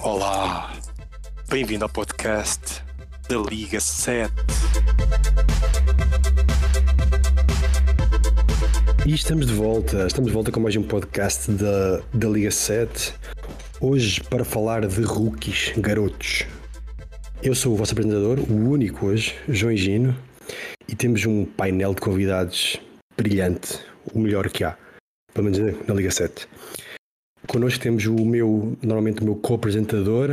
Olá, bem-vindo ao podcast da Liga 7. E estamos de volta, estamos de volta com mais um podcast da, da Liga 7. Hoje para falar de rookies, garotos. Eu sou o vosso apresentador, o único hoje, João Gino, e temos um painel de convidados brilhante, o melhor que há, pelo menos na Liga 7. Connosco temos o meu, normalmente o meu co-apresentador,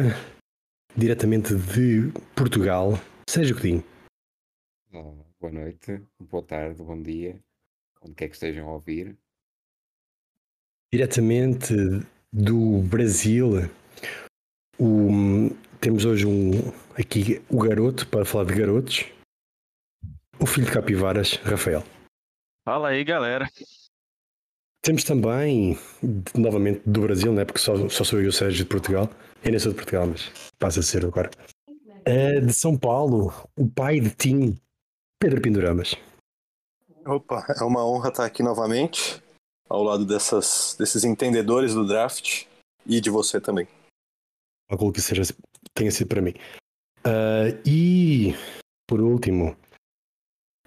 diretamente de Portugal, Sérgio Codinho. Oh, boa noite, boa tarde, bom dia, onde quer que estejam a ouvir. Diretamente do Brasil, o, temos hoje um, aqui o garoto, para falar de garotos, o filho de Capivaras, Rafael. Fala aí, galera. Temos também, novamente, do Brasil, né? porque só, só sou eu e o Sérgio de Portugal. Eu nem sou de Portugal, mas passa a ser agora. É de São Paulo, o pai de Tim, Pedro Pinduramas. Opa, é uma honra estar aqui novamente, ao lado dessas, desses entendedores do draft e de você também. Algo que seja, tenha sido para mim. Uh, e, por último,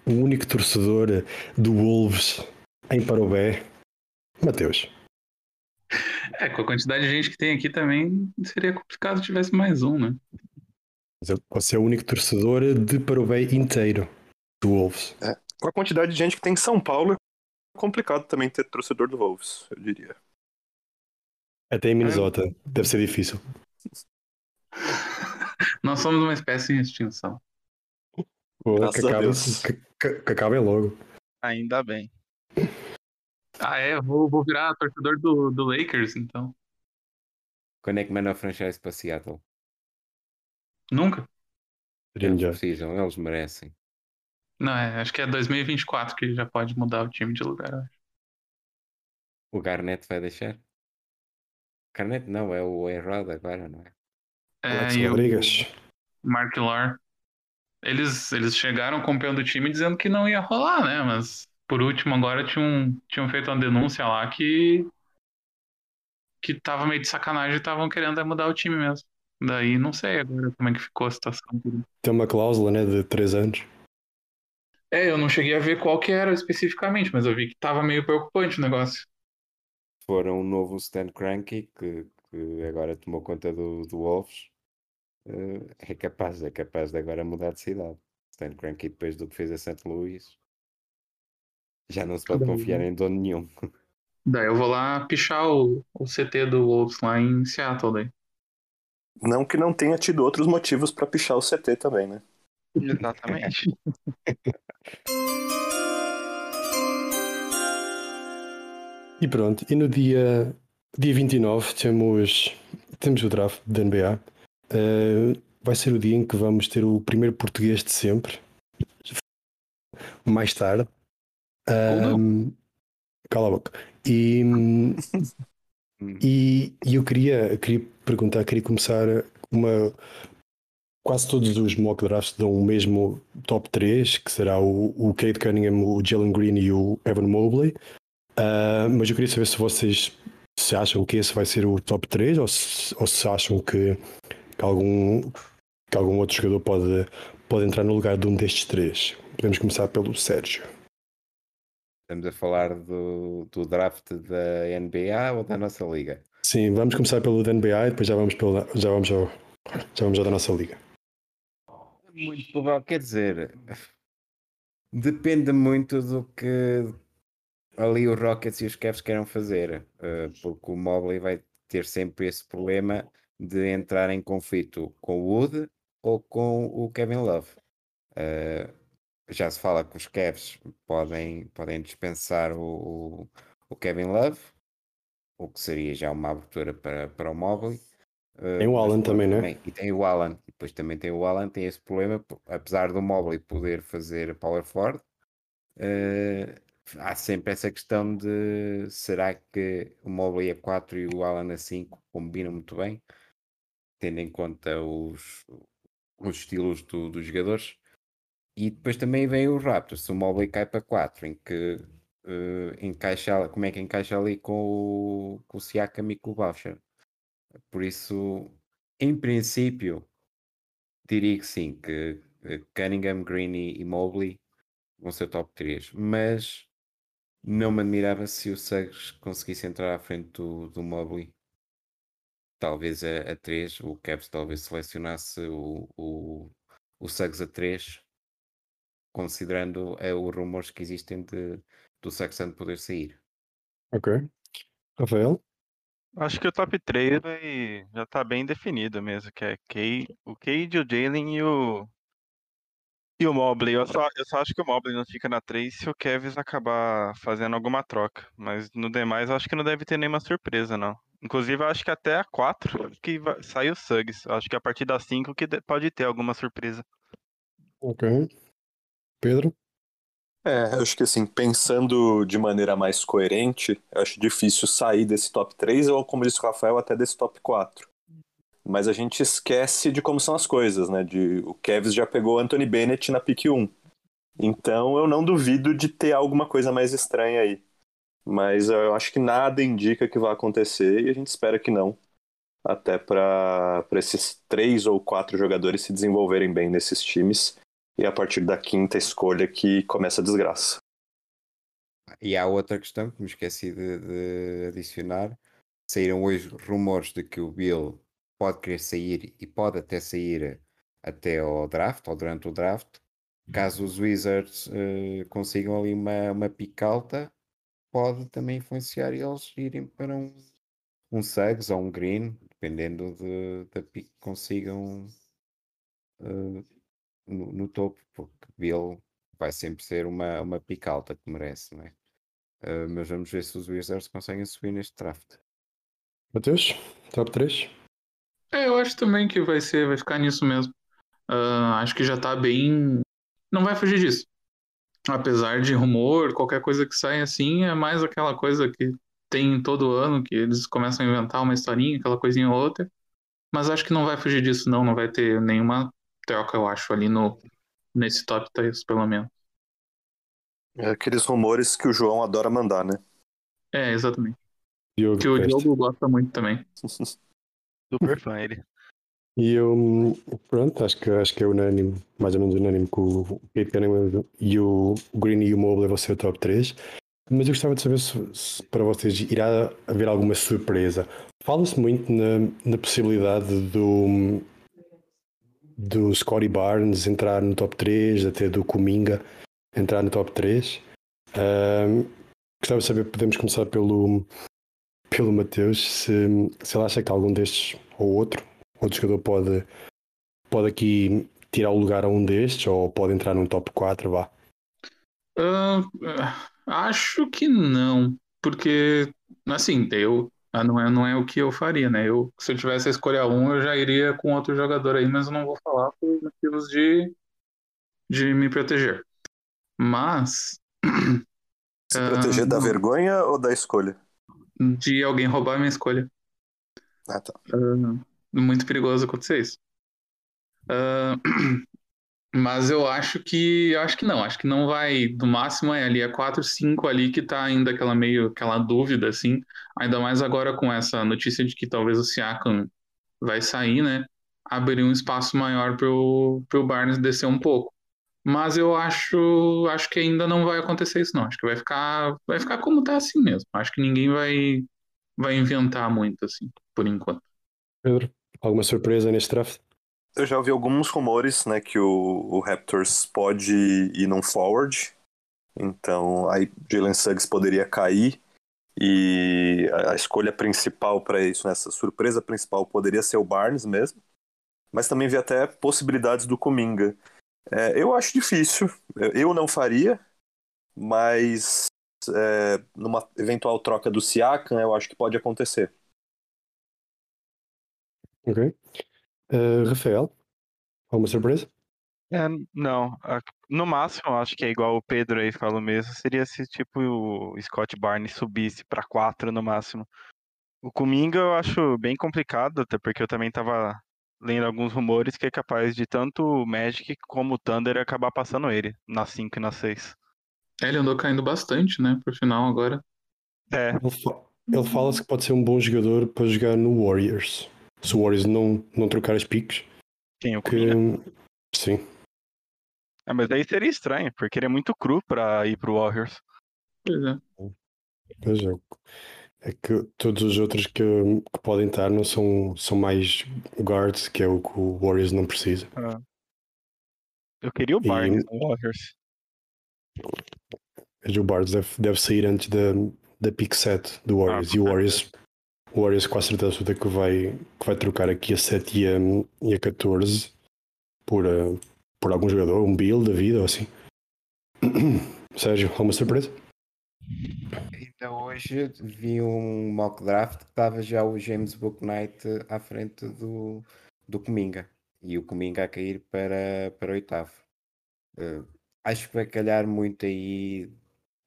o único torcedor do Wolves em Parobé, Mateus. É, com a quantidade de gente que tem aqui também seria complicado se tivesse mais um, né? Você é o único torcedor de Parobé inteiro do Wolves. É, com a quantidade de gente que tem em São Paulo, é complicado também ter torcedor do Wolves, eu diria. Até em Minnesota, é. deve ser difícil. Nós somos uma espécie em extinção. Pô, que, acabe, que, que acabe logo. Ainda bem. Ah, é? Vou, vou virar torcedor do, do Lakers, então. Quando é que manda a franchise para Seattle? Nunca. Eles precisam, eles merecem. Não, é, acho que é 2024 que já pode mudar o time de lugar, acho. O Garnett vai deixar? Garnett não, é o Errado agora, não é? É, Alex Rodrigues. Mark Lar. Eles, eles chegaram acompanhando o time dizendo que não ia rolar, né? Mas por último, agora tinham, tinham feito uma denúncia lá que. que tava meio de sacanagem e estavam querendo mudar o time mesmo. Daí não sei agora como é que ficou a situação. Tem uma cláusula, né, de três anos. É, eu não cheguei a ver qual que era especificamente, mas eu vi que tava meio preocupante o negócio. Foram um novo Stan Cranky, que, que agora tomou conta do, do Wolves. Uh, é capaz, é capaz de agora mudar de cidade. Stan Cranky, depois do que fez a St. Louis, já não se pode confiar em dono nenhum. Daí eu vou lá pichar o, o CT do Wolves lá em Seattle daí. Não que não tenha tido outros motivos para pichar o CT também, né? Exatamente. e pronto, e no dia, dia 29 temos, temos o draft da NBA. Uh, vai ser o dia em que vamos ter o primeiro português de sempre. Mais tarde, um, cala a boca. E, e, e, eu queria, queria perguntar, queria começar uma. Quase todos os mock drafts dão o mesmo top 3, que será o, o Cade Cunningham, o Jalen Green e o Evan Mobley. Uh, mas eu queria saber se vocês se acham que esse vai ser o top 3 ou se, ou se acham que, que, algum, que algum outro jogador pode, pode entrar no lugar de um destes três. Podemos começar pelo Sérgio. Estamos a falar do, do draft da NBA ou da nossa liga? Sim, vamos começar pelo da NBA e depois já vamos, pelo, já vamos, ao, já vamos ao da nossa liga. Muito provável, quer dizer, depende muito do que ali os Rockets e os Cavs queiram fazer, eh, porque o Mobley vai ter sempre esse problema de entrar em conflito com o Wood ou com o Kevin Love. Já se fala que os Cavs podem, podem dispensar o, o Kevin Love, o que seria já uma abertura para, para o Mobley. Eh, tem o Alan também, não é? E tem o Alan, e depois também tem o Alan, tem esse problema, apesar do Mobley poder fazer power forward, uh, há sempre essa questão de será que o Mobley a 4 e o Alan a 5 combinam muito bem, tendo em conta os, os estilos do, dos jogadores. E depois também vem o Raptors, se o Mobley cai para 4, em que uh, encaixa, como é que encaixa ali com o, com o Siakam e com o Boucher. Por isso, em princípio, diria que sim, que Cunningham, Green e Mobley vão ser top 3, mas não me admirava se o Suggs conseguisse entrar à frente do, do Mobley. Talvez a, a 3, o Cavs talvez selecionasse o, o, o Suggs a 3, considerando é, os rumores que existem de, do Saxon poder sair. Ok. Rafael? Acho que o top 3 vai, já tá bem definido mesmo, que é Kay, o Cade, o Jalen e o, e o Mobley. Eu só, eu só acho que o Mobley não fica na 3 se o Kevs acabar fazendo alguma troca. Mas no demais, acho que não deve ter nenhuma surpresa, não. Inclusive, eu acho que até a 4 que vai, sai o Suggs. Eu acho que a partir da 5 que pode ter alguma surpresa. Ok. Pedro? É, eu acho que assim, pensando de maneira mais coerente, acho difícil sair desse top 3 ou, como disse o Rafael, até desse top 4. Mas a gente esquece de como são as coisas, né? De, o Kevs já pegou Anthony Bennett na pick 1. Então eu não duvido de ter alguma coisa mais estranha aí. Mas eu acho que nada indica que vai acontecer e a gente espera que não. Até para esses três ou quatro jogadores se desenvolverem bem nesses times e a partir da quinta escolha que começa a desgraça. E há outra questão que me esqueci de, de adicionar. Saíram hoje rumores de que o Bill pode querer sair e pode até sair até ao draft, ou durante o draft. Caso os Wizards uh, consigam ali uma, uma pique alta, pode também influenciar eles irem para um, um Suggs ou um Green, dependendo de, da pique que consigam uh, no, no, topo, porque Bill vai sempre ser uma, uma pica alta que merece, não é? Uh, mas vamos ver se os Wizards conseguem subir neste draft. Matheus, top 3? É, eu acho também que vai ser, vai ficar nisso mesmo. Uh, acho que já tá bem. Não vai fugir disso. Apesar de rumor, qualquer coisa que sai assim, é mais aquela coisa que tem todo ano, que eles começam a inventar uma historinha, aquela coisinha ou outra. Mas acho que não vai fugir disso, não. Não vai ter nenhuma troca, eu acho, ali no, nesse top 3, pelo menos. É aqueles rumores que o João adora mandar, né? É, exatamente. Diogo que o Diogo gosta muito também. Super fã ele. E eu, pronto, acho que, acho que é unânime, mais ou menos unânime, que o Kate Cunningham e o Green e o Mobley vão ser o top 3. Mas eu gostava de saber se, se para vocês irá haver alguma surpresa. Fala-se muito na, na possibilidade do, do Scotty Barnes entrar no top 3, até do Cominga entrar no top 3. Um, gostava de saber, podemos começar pelo, pelo Mateus, se, se ele acha que algum destes ou outro, outro jogador pode, pode aqui tirar o lugar a um destes ou pode entrar num top 4, vá. Uh, acho que não, porque assim, eu ah, não é, não é o que eu faria, né? Eu, se eu tivesse a escolha um, eu já iria com outro jogador aí, mas eu não vou falar por motivos de, de me proteger. Mas. Se proteger uh, da vergonha ou da escolha? De alguém roubar a minha escolha. Ah, tá. Uh, muito perigoso acontecer isso. Uh, Mas eu acho que eu acho que não, acho que não vai, do máximo é ali a 4, 5 ali que tá ainda aquela meio aquela dúvida assim, ainda mais agora com essa notícia de que talvez o Siakam vai sair, né? Abriria um espaço maior para o Barnes descer um pouco. Mas eu acho, acho que ainda não vai acontecer isso não. Acho que vai ficar, vai ficar como tá assim mesmo. Acho que ninguém vai vai inventar muito assim, por enquanto. Pedro, alguma surpresa neste draft? Eu já ouvi alguns rumores, né, que o, o Raptors pode ir num forward. Então, aí Jalen Suggs poderia cair e a, a escolha principal para isso, nessa né, surpresa principal poderia ser o Barnes mesmo. Mas também vi até possibilidades do Kuminga. É, eu acho difícil, eu não faria, mas é, numa eventual troca do Siakam, eu acho que pode acontecer. Ok. Uh, Rafael, alguma surpresa? É, não. No máximo, acho que é igual o Pedro aí falou mesmo, seria se tipo o Scott Barnes subisse para 4 no máximo. O Kuminga eu acho bem complicado, até porque eu também tava lendo alguns rumores que é capaz de tanto o Magic como o Thunder acabar passando ele na 5 e na 6. É, ele andou caindo bastante, né, pro final agora. É. Ele, fa ele fala que pode ser um bom jogador para jogar no Warriors. Se o Warriors não, não trocar as piques. Quem, o Que, sim. Ah, mas aí seria estranho, porque ele é muito cru pra ir pro Warriors. Pois é. Pois é. É que todos os outros que, que podem estar não são, são mais guards, que é o que o Warriors não precisa. Eu queria o E- Barnes no Warriors. Mas o Barnes deve, deve sair antes da, da pick set do Warriors. Ah, e o Warriors, o Warriors com a certeza absoluta que vai, que vai trocar aqui a 7 e a, e a 14 por, eh, por algum jogador, um Bill da vida ou assim. Sérgio, alguma surpresa? Ainda hoje vi um mock draft que estava já o James Booknight à frente do, do Cominga e o Cominga a cair para, para oitavo. Eh, acho que vai calhar muito aí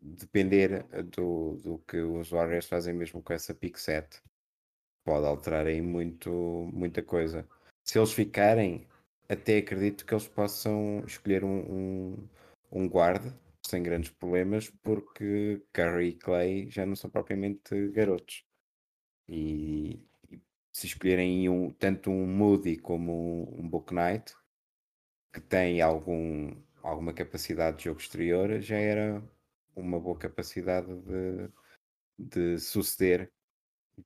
depender do, do que os Warriors fazem mesmo com essa pick set. Pode alterar aí muito, muita coisa. Se eles ficarem, até acredito que eles possam escolher um, um, um guarda sem grandes problemas, porque Curry e Clay já não são propriamente garotos. E, e se escolherem um, tanto um Moody como um, um Book Knight, que tem algum, alguma capacidade de jogo exterior, já era uma boa capacidade de, de suceder,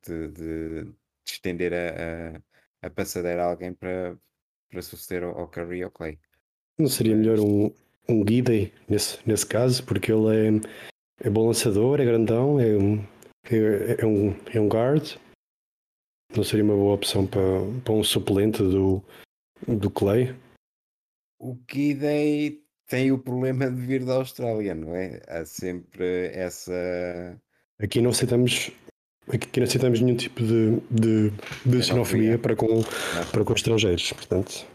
de, de- de estender a, a, a passadeira a alguém para, para suceder ao, ao Curry e ao Clay. Não seria melhor um, um Guidey nesse, nesse caso, porque ele é, é bom lançador, é grandão, é um, é, é um, é um guard. Não seria uma boa opção para, para um suplente do, do Clay? O Kidey tem o problema de vir da Austrália, não é? Há sempre essa. Aqui não aceitamos, aqui não aceitamos nenhum tipo de, de, de xenofobia para com, para com estrangeiros. Portanto,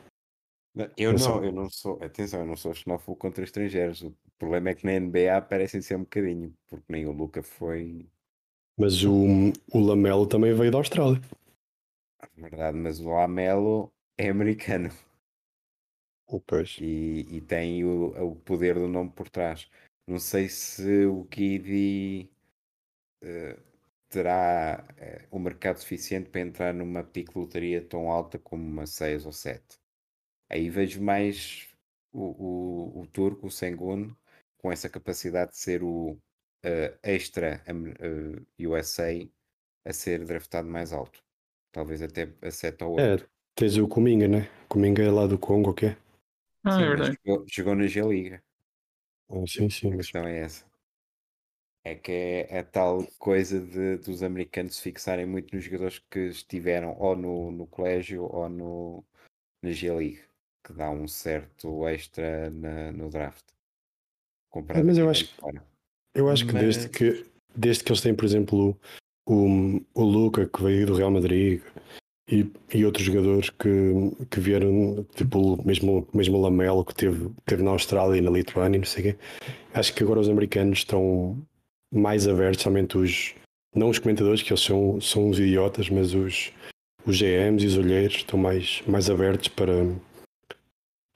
Eu não, eu não sou. Atenção, eu não sou xenófobo contra estrangeiros. O problema é que na NBA parecem ser um bocadinho, porque nem o Luca foi. mas o, o Lamelo também veio da Austrália. Na verdade, mas o Lamelo é americano Pois. e, e tem o, o poder do nome por trás. Não sei se o Kiddy eh, terá eh, o mercado suficiente para entrar numa de lotaria tão alta como uma 6 ou 7. Aí vejo mais o, o, o turco, o Sengun, com essa capacidade de ser o eh, extra am- eh, USA a ser draftado mais alto. Talvez até a 7 ou 8. É, tens o Cominga, né? Cominga é lá do Congo, ok? Ah, Sim, é mas verdade. Jogou, jogou na G-Liga. Ah, sim, sim. A Mas, questão é essa. É que é a tal coisa de, dos americanos se fixarem muito nos jogadores que estiveram ou no, no colégio ou no, na G-League, que dá um certo extra na- no draft. Comparado mas eu acho- fora. eu acho que desde Mas- que desde que eles têm, por exemplo, o, o Luca que veio do Real Madrid e, e outros jogadores que, que vieram, tipo mesmo, mesmo o Lamelo que teve, teve na Austrália e na Lituânia, não sei o quê. Acho que agora os americanos estão mais abertos, somente os não os comentadores, que eles são, são uns idiotas, mas os, os GMs e os olheiros estão mais, mais abertos para,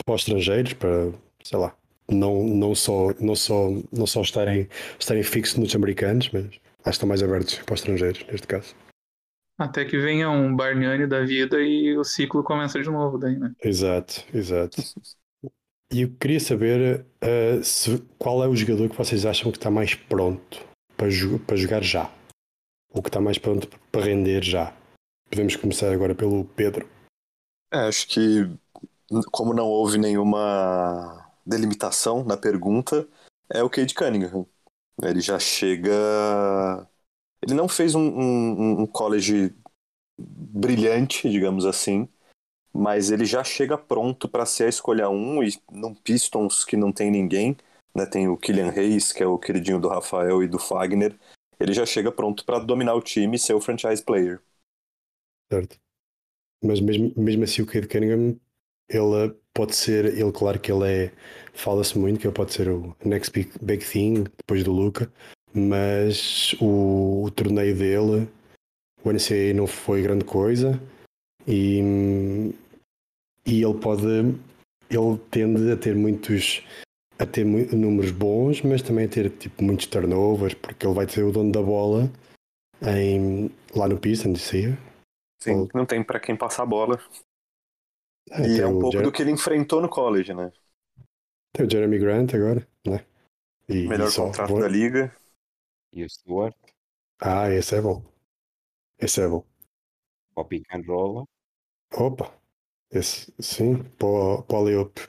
para os estrangeiros, para, sei lá, não, não, só, não, só, não só estarem, estarem fixos nos americanos, mas acho que estão mais abertos para os estrangeiros, neste caso. Até que venha um Bargnani da vida e o ciclo começa de novo daí, né? Exato, exato. E eu queria saber eh, se, qual é o jogador que vocês acham que está mais pronto para, jo- para jogar já? Ou que está mais pronto para render já? Podemos começar agora pelo Pedro. É, acho que, como não houve nenhuma delimitação na pergunta, é o Cade Cunningham. Ele já chega. Ele não fez um, um, um college brilhante, digamos assim, mas ele já chega pronto para ser a escolha 1 e num Pistons que não tem ninguém, né? Tem o Killian Hayes, que é o queridinho do Rafael e do Fagner. Ele já chega pronto para dominar o time e ser o franchise player. Certo. Mas mesmo, mesmo assim o Cade Cunningham, ele pode ser, ele claro que ele é, fala-se muito que ele pode ser o next big, big thing depois do Luca, mas o, o torneio dele, o NCAA não foi grande coisa e, e ele pode, ele tende a ter muitos, a ter números bons, mas também a ter tipo muitos turnovers, porque ele vai ter o dono da bola em, lá no Pistons, aí, Sim, não tem para quem passar a bola. É, e é um pouco Jer do que ele enfrentou no college, né? Tem o Jeremy Grant agora, né? E, Melhor e contrato da liga. E o Stewart. Ah, esse é bom. Esse é bom. O pick and roll. Opa, esse, sim, poly-up.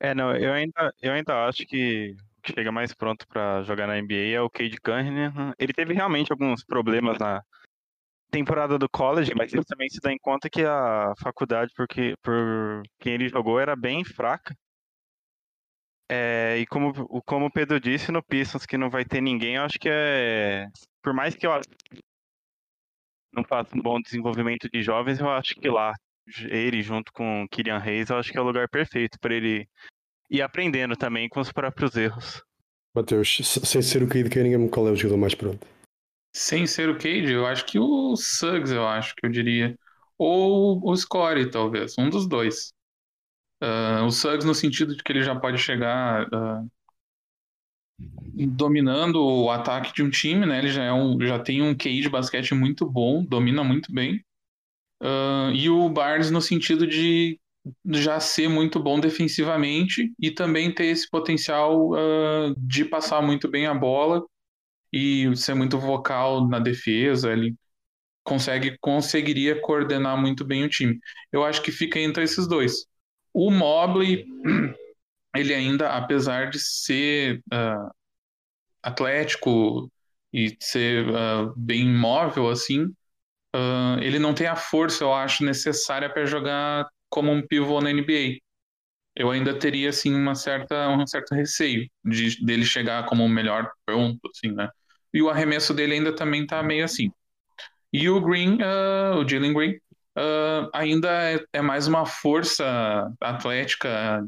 É, não, eu ainda, eu ainda acho que o que chega mais pronto para jogar na NBA é o Cade Cunningham. Ele teve realmente alguns problemas na temporada do college, mas ele também se dá em conta que a faculdade, porque por quem ele jogou, era bem fraca. É, e como, como o Pedro disse no Pistons que não vai ter ninguém, eu acho que é. Por mais que eu não faça um bom desenvolvimento de jovens, eu acho que lá, ele junto com o Kylian Reis, eu acho que é o lugar perfeito para ele ir aprendendo também com os próprios erros. Matheus, sem ser o Cade Cunningham, qual é o jogador mais pronto? Sem ser o Cade, eu acho que o Suggs, eu acho que eu diria. Ou o Score, talvez. Um dos dois. Uh, o Suggs no sentido de que ele já pode chegar uh, dominando o ataque de um time, né? Ele já, é um, já tem um QI de basquete muito bom, domina muito bem. Uh, e o Barnes no sentido de já ser muito bom defensivamente e também ter esse potencial uh, de passar muito bem a bola e ser muito vocal na defesa. Ele consegue conseguiria coordenar muito bem o time. Eu acho que fica entre esses dois. O Mobley, ele ainda, apesar de ser uh, atlético e ser uh, bem móvel assim, uh, ele não tem a força, eu acho, necessária para jogar como um pivô na NBA. Eu ainda teria assim uma certa um certo receio de dele chegar como o melhor pronto, assim, né? E o arremesso dele ainda também tá meio assim. E o Green, o Jalen Green, ainda é, é, mais uma força atlética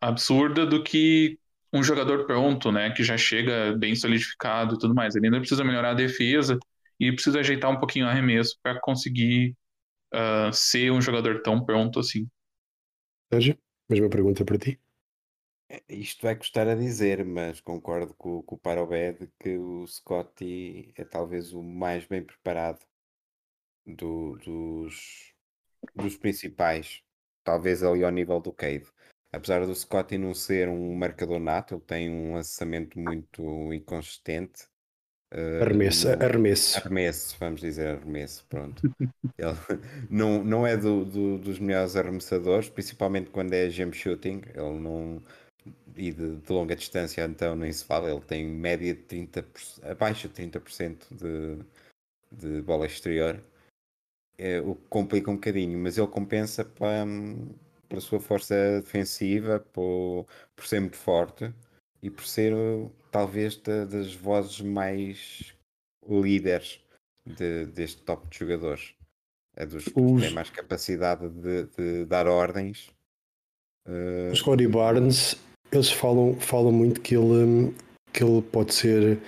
absurda do que um jogador pronto, né, que já chega bem solidificado e tudo mais. Ele ainda precisa melhorar a defesa e precisa ajeitar um pouquinho o arremesso para conseguir uh, ser um jogador tão pronto assim. Sérgio, mesma pergunta para ti. É, isto vai custar a dizer, mas concordo com, com o Parobed que o Scotty é talvez o mais bem preparado do, dos, dos principais, talvez ali ao nível do Cade. Apesar do Scotty não ser um marcador nato, ele tem um lançamento muito inconsistente. Uh, arremesso, no... arremesso. Arremesso, vamos dizer arremesso, pronto. ele não, não é do, do, dos melhores arremessadores, principalmente quando é gem shooting. Ele não. E de, de, longa distância, então nem se fala. Ele tem média de 30%, abaixo de 30% de, de bola exterior. É, o que complica um bocadinho, mas ele compensa para pela sua força defensiva, por, por ser muito forte e por ser talvez de, das vozes mais líderes de, deste top de jogadores. É dos que Os... têm mais capacidade de, de dar ordens. Uh... Os Cody Barnes, eles falam, falam muito que ele, que ele pode ser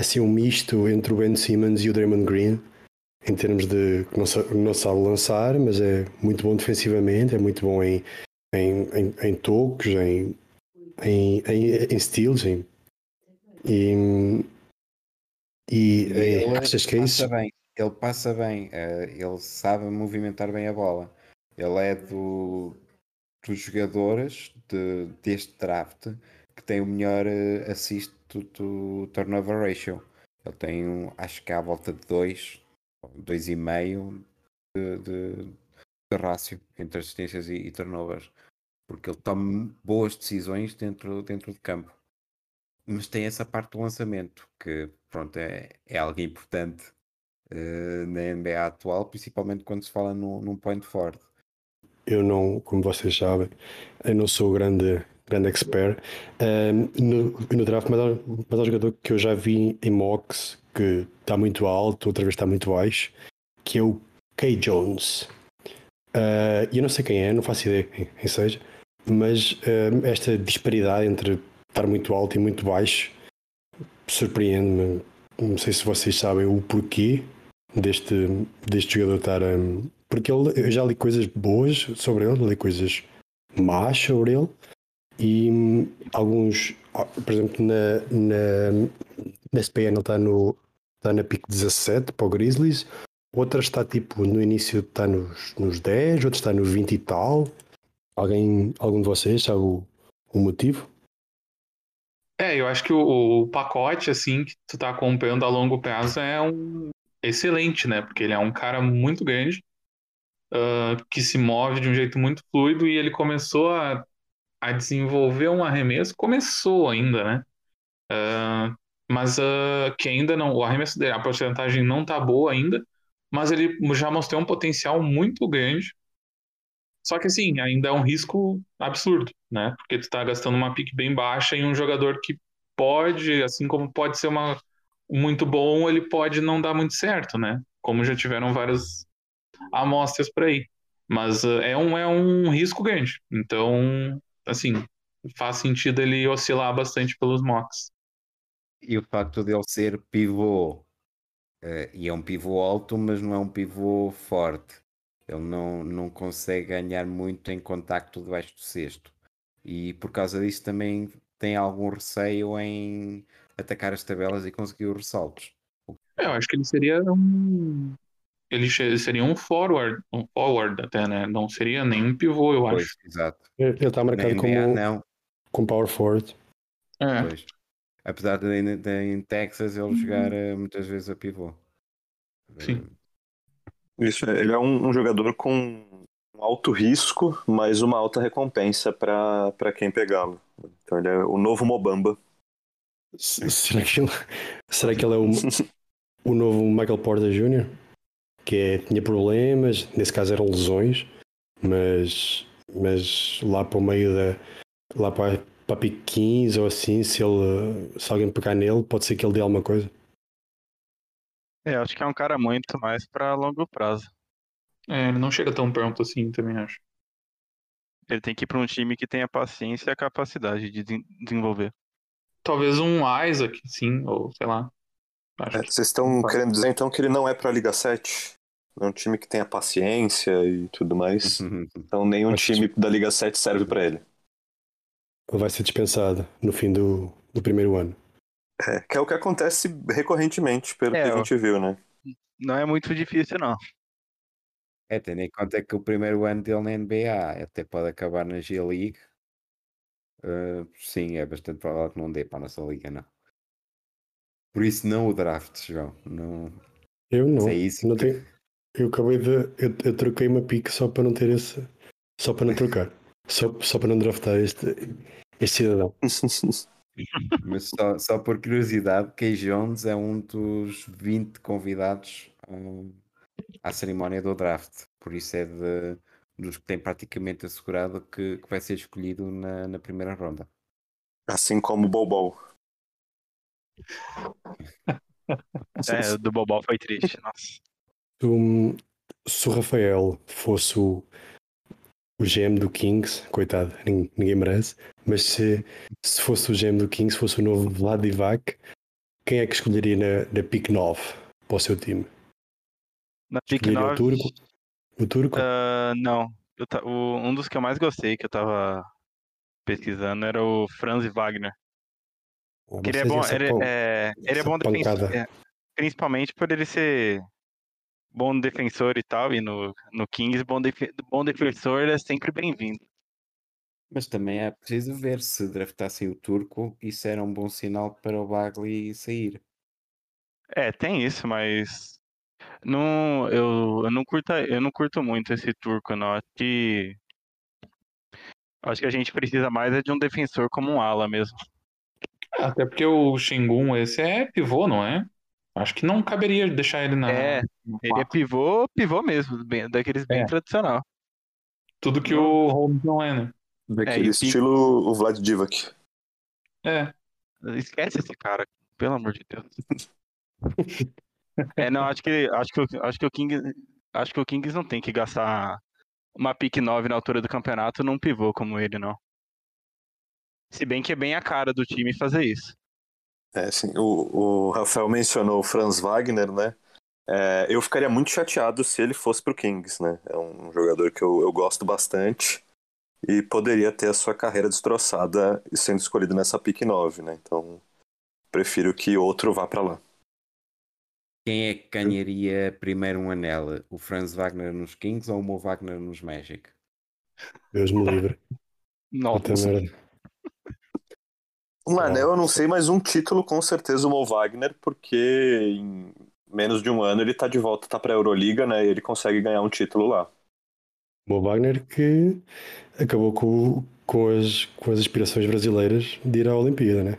assim um misto entre o Ben Simmons e o Draymond Green em termos de que não sabe, não sabe lançar, mas é muito bom defensivamente, é muito bom em, em, em, em tocos, em, em, em, em steals, em, e, e ele achas que é isso? Bem. Ele passa bem, uh, ele sabe movimentar bem a bola. Ele é do, dos jogadores de, deste draft que tem o melhor uh, assist do turnover ratio. Ele tem, um, acho que é à volta de 2, 2,5 de, de, de rácio entre assistências e, e turnovers. Porque ele toma boas decisões dentro, dentro de campo. Mas tem essa parte do lançamento, que pronto, é, é algo importante uh, na NBA atual, principalmente quando se fala no, num point forward. Eu não, como vocês sabem, eu não sou grande, grande expert um, no, no draft, mas há, mas há um jogador que eu já vi em mocks que está muito alto, outra vez está muito baixo, que é o Kay Jones. Uh, eu não sei quem é, não faço ideia quem, seja, mas uh, esta disparidade entre estar muito alto e muito baixo surpreende-me. Não sei se vocês sabem o porquê deste, deste jogador estar. Um, porque ele, eu já li coisas boas sobre ele, li coisas más sobre ele e um, alguns, ah, por exemplo, na, na, na SPN ele está no, está na pick 17 para o Grizzlies. outra está tipo no início está nos, nos 10, outra está no 20 e tal. Alguém, algum de vocês sabe o, o motivo? É, eu acho que o, o, pacote, assim, que tu tá acompanhando a longo prazo é um excelente, né? Porque ele é um cara muito grande, uh, que se move de um jeito muito fluido e ele começou a, a desenvolver um arremesso, começou ainda, né? Uh, mas uh, que ainda não, o arremesso dele, a porcentagem não tá boa ainda, mas ele já mostrou um potencial muito grande. Só que assim, ainda é um risco absurdo, né? Porque tu tá gastando uma pique bem baixa em um jogador que pode, assim como pode ser uma muito bom, ele pode não dar muito certo, né? Como já tiveram várias amostras por aí. Mas uh, é, um, é um risco grande. Então, assim, faz sentido ele oscilar bastante pelos mocks. E o facto de ele ser pivô, uh, e é um pivô alto, mas não é um pivô forte. Ele não, não consegue ganhar muito em contacto debaixo do cesto. E por causa disso também tem algum receio em atacar as tabelas e conseguir os ressaltos. É, eu acho que ele seria um. Ele seria um forward, um forward até, né? Não seria nem um pivô, eu pois, acho. Exato. Ele está marcado como, não. como power forward. É. Pois apesar de, de em Texas ele jogar uhum. muitas vezes a pivô. Sim. Isso, ele é um, um, jogador com um alto risco, mas uma alta recompensa para quem pegá-lo. Então ele é o novo Mobamba. Será que ele, será que ele é o, o novo Michael Porter Jr.? Que é, tinha problemas, nesse caso eram lesões, mas, mas lá para o meio da. lá para para pique 15 ou assim, se, ele, se alguém pegar nele, pode ser que ele dê alguma coisa. É, acho que é um cara muito mais para longo prazo. É, ele não chega tão pronto assim, também acho. Ele tem que ir para um time que tenha paciência e a capacidade de desenvolver. Talvez um Isaac, sim, ou sei lá. É, vocês estão querendo dizer então que ele não é para a Liga 7? É um time que tenha paciência e tudo mais. então nenhum time da Liga 7 serve para ele ele vai ser dispensado no fim do, do primeiro ano. É, que é o que acontece recorrentemente, pelo é, que a gente viu, né? Não é muito difícil, não. É, tendo em conta que o primeiro ano dele na NBA até pode acabar na G-League. Uh, sim, é bastante provável que não dê para a nossa liga, não. Por isso, não o draft, João. Não... Eu não. É isso não que... tenho... Eu acabei de. Eu, eu troquei uma pique só para não ter esse. Só para não trocar. Só, só para não draftar este, este cidadão. Mas só, só por curiosidade, Kay Jones é um dos 20 convidados um, à cerimónia do draft. Por isso é de, dos que tem praticamente assegurado que, que vai ser escolhido na, na primeira ronda. Assim como o Bobol. é, do Bobol foi triste, nossa. Se, se o Rafael fosse o o GM do Kings, coitado, ninguém merece, mas se, se fosse o GM do Kings, fosse o novo Vladivac, quem é que escolheria na, na pick 9 para o seu time? Na pick 9? O turco? O turco? Uh, não. o, um dos que eu mais gostei, que eu tava pesquisando, era o Franz Wagner. Oh, ele é bom, ele, é, ele é bom defensor, é, principalmente por ele ser bom defensor e tal, e no, no Kings, bom, def bom defensor é sempre bem-vindo. Mas também é preciso ver se draftassem o turco, isso era um bom sinal para o Bagley sair. É, tem isso, mas não, eu, eu, não curto, eu não curto muito esse turco, não. Acho que, acho que a gente precisa mais é de um defensor como um ala mesmo. Até porque o Shingun, esse é pivô, não é? Acho que não caberia deixar ele na. É, ele é pivô, pivô mesmo, bem, daqueles bem é. tradicional. Tudo que o Holmes não é, né? Daquele é, estilo o Vlad Divac. É. Esquece esse cara, pelo amor de Deus. é, não, acho que acho que acho que o King acho que o Kings não tem que gastar uma pick 9 na altura do campeonato num pivô como ele, não. Se bem que é bem a cara do time fazer isso. É, sim. O, o Rafael mencionou o Franz Wagner, né? É, eu ficaria muito chateado se ele fosse pro Kings, né? É um jogador que eu, eu gosto bastante e poderia ter a sua carreira destroçada sendo escolhido nessa pick 9, né? Então, prefiro que outro vá para lá. Quem é que ganharia primeiro um anel? O Franz Wagner nos Kings ou o Mo Wagner nos Magic? Deus me livre. Nossa. Um anel eu não sei, mas um título com certeza o Mo Wagner, porque em menos de um ano ele tá de volta, tá pra Euroliga, né? E ele consegue ganhar um título lá. Mo Wagner que acabou com, com, as, com as aspirações brasileiras de ir à Olimpíada, né?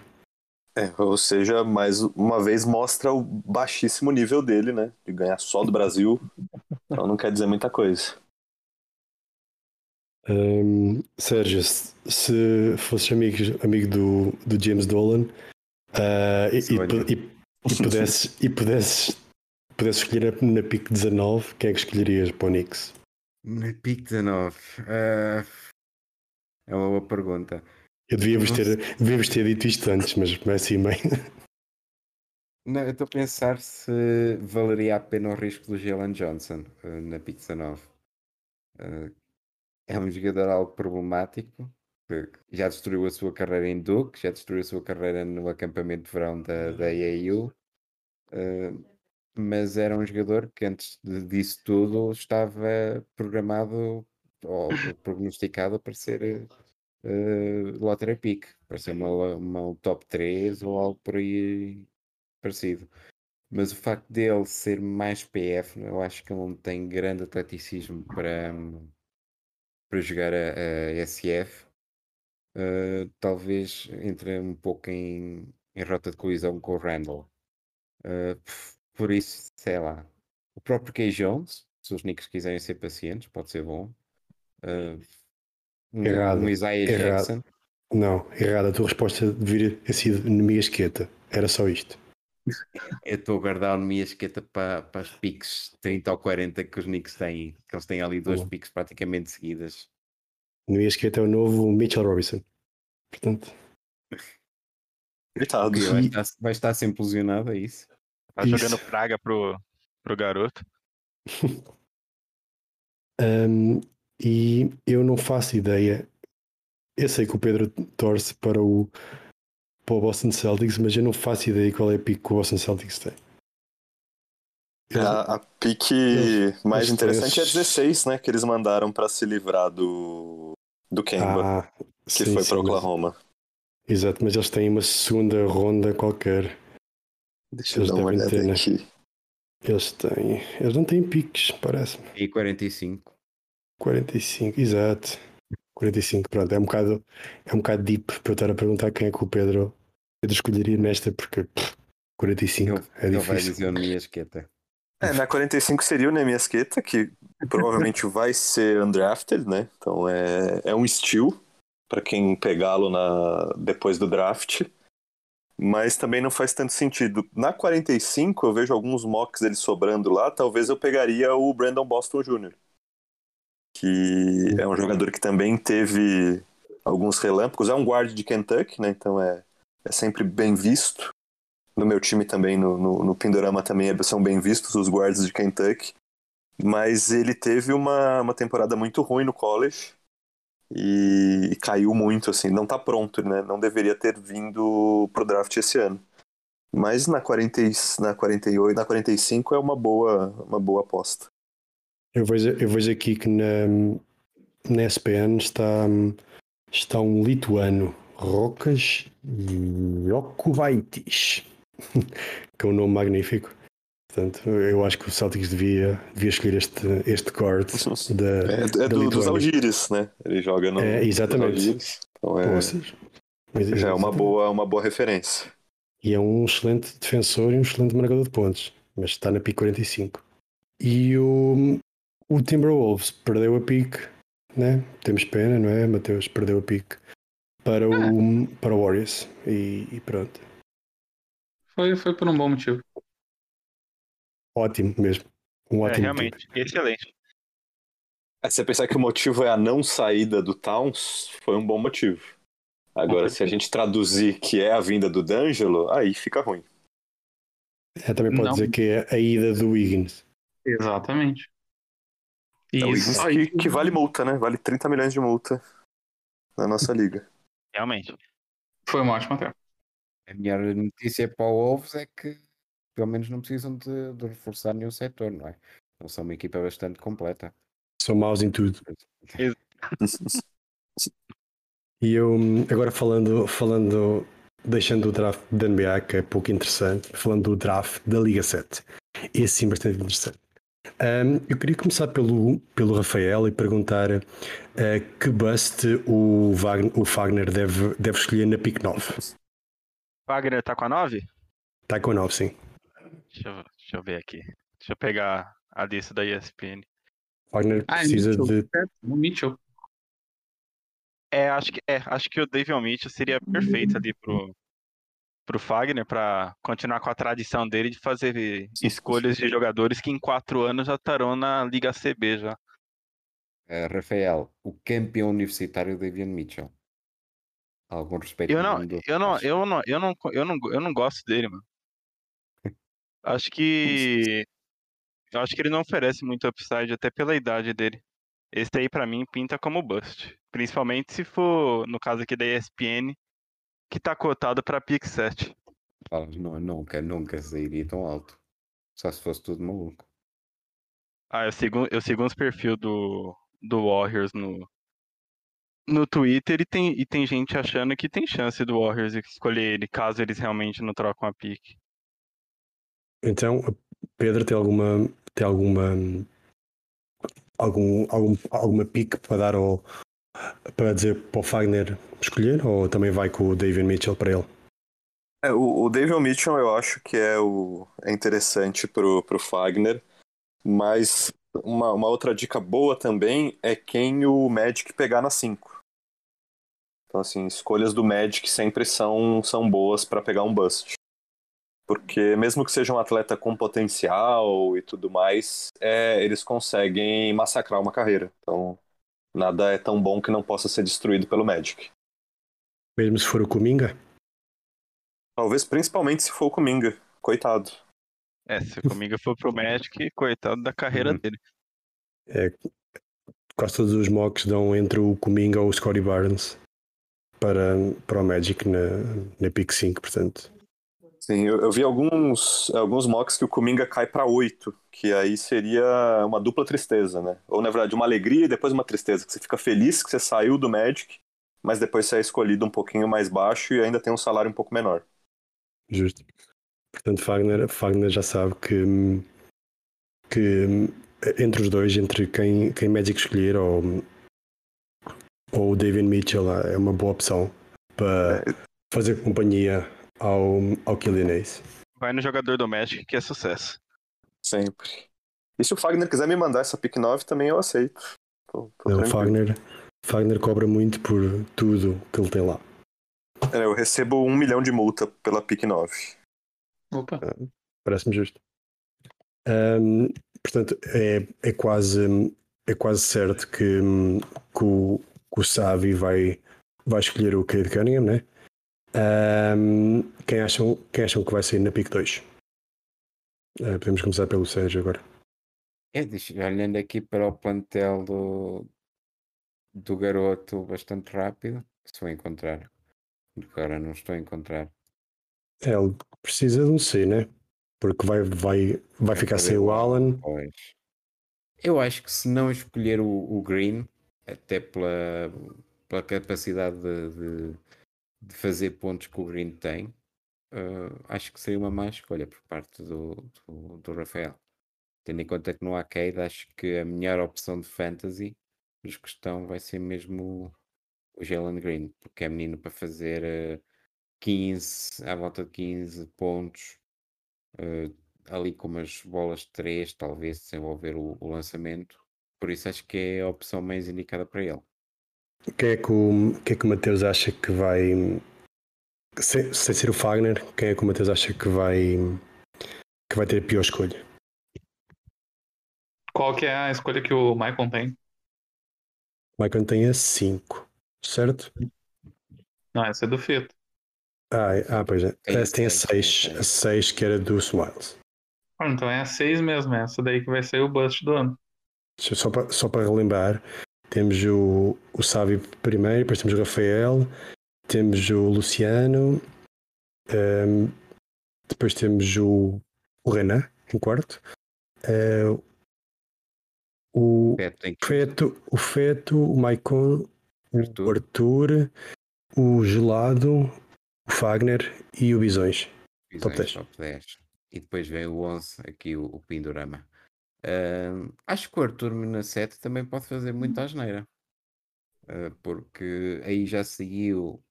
É, ou seja, mais uma vez mostra o baixíssimo nível dele, né? De ganhar só do Brasil. Então não quer dizer muita coisa. Um, Sérgio, se fosses amigo, amigo do, do James Dolan uh, e, e, e, e, pudesses, e pudesses, pudesses escolher na pick 19, quem é que escolherias para o Knicks? Na pick 19 uh, é uma boa pergunta. Eu devia-vos ter, devia ter dito isto antes, mas é assim bem. Não, eu estou a pensar se valeria a pena o risco do Jalen Johnson uh, na pick 19. Uh, é um jogador algo problemático, já destruiu a sua carreira em Duke, já destruiu a sua carreira no acampamento de verão da, da AAU, uh, mas era um jogador que antes disso tudo estava programado ou prognosticado para ser uh, lottery pick, para ser uma, uma top 3 ou algo por aí parecido. Mas o facto dele ser mais PF, eu acho que ele não tem grande atleticismo para, para jogar a, a SF, uh, eh, talvez entre um pouco em, em rota de colisão com o Randall. Uh, por isso, sei lá. O próprio Kay Jones, se os Knicks quiserem ser pacientes, pode ser bom. Uh, um, errado. Um Isaiah errado. Jackson. Não, errado. A tua resposta deveria ter sido minha esqueta. Era só isto. Eu estou a guardar a minha esqueta para, para os piques 30 ou 40 que os Knicks têm. Que eles têm ali duas Bom. piques praticamente seguidas. No esqueta é o novo Mitchell Robinson. Portanto. Coitado. Vai, estar, vai estar sempre lesionado, é isso? Tá isso. jogando praga pro, pro garoto. um, e eu não faço ideia. Eu sei que o Pedro torce para o para o Boston Celtics, mas eu não faço ideia qual é a pique que o Boston Celtics tem. a, a pique mais interessante três... é 16, né? Que eles mandaram para se livrar do, do Kemba, ah, que sim, foi para Oklahoma. Mas... Exato, mas eles têm uma segunda ronda qualquer. Deixa eles eu dar uma olhada ter, né? aqui. Né? Eles têm. Eles não têm piques, parece-me. E 45. 45, exato. 45, pronto, é um bocado, é um bocado deep para eu estar a perguntar quem é que o Pedro, Pedro escolheria nesta, porque pff, 45 eu, é difícil. vai dizer o Miasqueta. É, na 45 seria o Nemiasqueta, que provavelmente vai ser undrafted, né? Então é, é um steal para quem pegá-lo na depois do draft. Mas também não faz tanto sentido. Na 45, eu vejo alguns mocks dele sobrando lá. Talvez eu pegaria o Brandon Boston Jr que é um jogador que também teve alguns relâmpagos. É um guard de Kentucky, né? Então é, é sempre bem visto. No meu time também, no, no, no Pindorama também são bem vistos os guards de Kentucky. Mas ele teve uma, uma temporada muito ruim no college e, e caiu muito, assim. Não tá pronto, né? Não deveria ter vindo pro draft esse ano. Mas na, 40, na 48, na 45 é uma boa, uma boa aposta. Eu vejo, eu vejo aqui que na, na SPN está, está um lituano, Rocas Jokubaitis, que é um nome magnífico. Portanto, eu acho que o Celtics devia, devia escolher este, este guard da, é, é do, dos Algires, né? Ele joga no. É, exatamente. Então é, já é uma boa, uma boa referência. E é um excelente defensor e um excelente marcador de pontos, mas está na PIC 45. E o, o Timberwolves perdeu a pique, né? Temos pena, não é? Mateus perdeu a pique para o, ah. para o Warriors e, e, pronto. Foi, foi por um bom motivo. Ótimo mesmo. Um é, ótimo é, realmente, motivo. excelente. É, se você pensar que o motivo é a não saída do Towns, foi um bom motivo. Agora, se a gente traduzir que é a vinda do D'Angelo, aí fica ruim. É, também pode não. dizer que é a ida do Wiggins. Exatamente. Isso. Aí que vale multa, né? Vale 30 milhões de multa na nossa liga. Realmente. Foi uma ótima tempo. A melhor notícia para o Wolves é que pelo menos não precisam de, de reforçar nenhum setor, não é? Eles são uma equipa bastante completa. São maus em tudo. e eu, agora falando, falando, deixando o draft da NBA, que é pouco interessante, falando do draft da Liga 7. Esse sim bastante interessante. Um, eu queria começar pelo, pelo Rafael e perguntar uh, que bust o Wagner, o Wagner deve, deve escolher na pick 9. Wagner tá com a 9? Tá com a 9, sim. Deixa eu, deixa eu ver aqui. Deixa eu pegar a lista da ESPN. Wagner ah, é precisa é de. O Mitchell. É, acho que, é, acho que o David Mitchell seria perfeito ali pro, pro Fagner para continuar com a tradição dele de fazer escolhas de jogadores que em quatro anos já estarão na Liga CB já. Uh, Rafael, o campeão universitário David Mitchell. Algum respeito? Eu não, eu não, eu não, eu não, eu não, eu não gosto dele, mano. Acho que eu acho que ele não oferece muito upside até pela idade dele. Esse aí para mim pinta como bust, principalmente se for no caso aqui da ESPN, que tá cotado para pick 7. Não, nunca, nunca sairia tão alto. Só se fosse tudo maluco. Ah, eu sigo, eu sigo uns perfil do, do Warriors no, no Twitter e tem, e tem gente achando que tem chance do Warriors escolher ele, caso eles realmente não trocam a pick. Então, Pedro, tem alguma tem alguma algum, algum alguma pick para dar ao para dizer para o Fagner escolher ou também vai com o David Mitchell para ele? É, o, o David Mitchell eu acho que é, o, é interessante pro, pro Fagner, mas uma, uma outra dica boa também é quem o Magic pegar na 5. Então, assim, escolhas do Magic sempre são, são boas para pegar um bust. Porque mesmo que seja um atleta com potencial e tudo mais, é, eles conseguem massacrar uma carreira. Então, nada é tão bom que não possa ser destruído pelo Magic. Mesmo se for o Kuminga? Talvez principalmente se for o Kuminga. Coitado. É, se o Kuminga for pro Magic, coitado da carreira uhum. dele. É, quase todos os mocks dão entre o Kuminga ou o Scotty Barnes para, para o Magic na, na pick 5, portanto Sim, eu, eu, vi alguns, alguns mocks que o Kuminga cai para 8, que aí seria uma dupla tristeza, né? Ou na verdade uma alegria e depois uma tristeza, que você fica feliz que você saiu do Magic, mas depois você é escolhido um pouquinho mais baixo e ainda tem um salário um pouco menor. Justo. Portanto, Fagner, Fagner já sabe que, que entre os dois, entre quem, quem Magic escolher ou, ou o David Mitchell é uma boa opção para é. fazer companhia ao, ao Killian Ace. Vai no jogador doméstico que é sucesso. Sempre. E se o Fagner quiser me mandar essa pick 9, também eu aceito. Tô, tô Não, o Fagner, Fagner cobra muito por tudo que ele tem lá. É, eu recebo um milhão de multa pela pick 9. Opa. Ah, Parece-me justo. Um, portanto, é, é, quase, é quase certo que, que, o, que o Savi vai, vai escolher o Cade Cunningham, né? Um, quem, acham, quem acham que vai sair na pick 2? Uh, podemos começar pelo Sérgio agora. É, olhando aqui para o plantel do, do garoto bastante rápido, se vou encontrar. Agora não estou a encontrar. É, ele precisa de um C, né? Porque vai, vai, vai ficar sem o Alan. Pois. Eu acho que se não escolher o, o Green, até pela, pela capacidade de, de de fazer pontos que o Green tem, uh, acho que seria uma má escolha por parte do, do, do, Rafael. Tendo em conta que no arcade, acho que a melhor opção de fantasy dos que estão vai ser mesmo o Jalen Green, porque é menino para fazer uh, ah, 15, à volta de 15 pontos, uh, ali com umas bolas de 3, talvez desenvolver o, o lançamento. Por isso acho que é a opção mais indicada para ele. Quem é que o, quem é que o Mateus acha que vai. Sem, sem ser o Fagner, quem é que o Mateus acha que vai. que vai ter a pior escolha? Qual que é a escolha que o Michael tem? O Michael tem a 5, certo? Não, essa é do Fito. Ah, é, ah pois é. Essa tem a 6, a 6 que era do Smiles. Ah, então é a 6 mesmo, é essa daí que vai ser o bust do ano. Só para só para relembrar, temos o, o Sábio primeiro, depois temos o Rafael, temos o Luciano, um, depois temos o o Renan em quarto. Uh, o Feto, Feto, o Feto, o Maicon, o Arthur, o Gelado, o Fagner e o Bisões. Bisões top 10. Top 10. E depois vem o 11, aqui o, o Pindorama. Uh, acho que o Arthur na 7 também pode fazer muita asneira. Uh, porque aí já saiu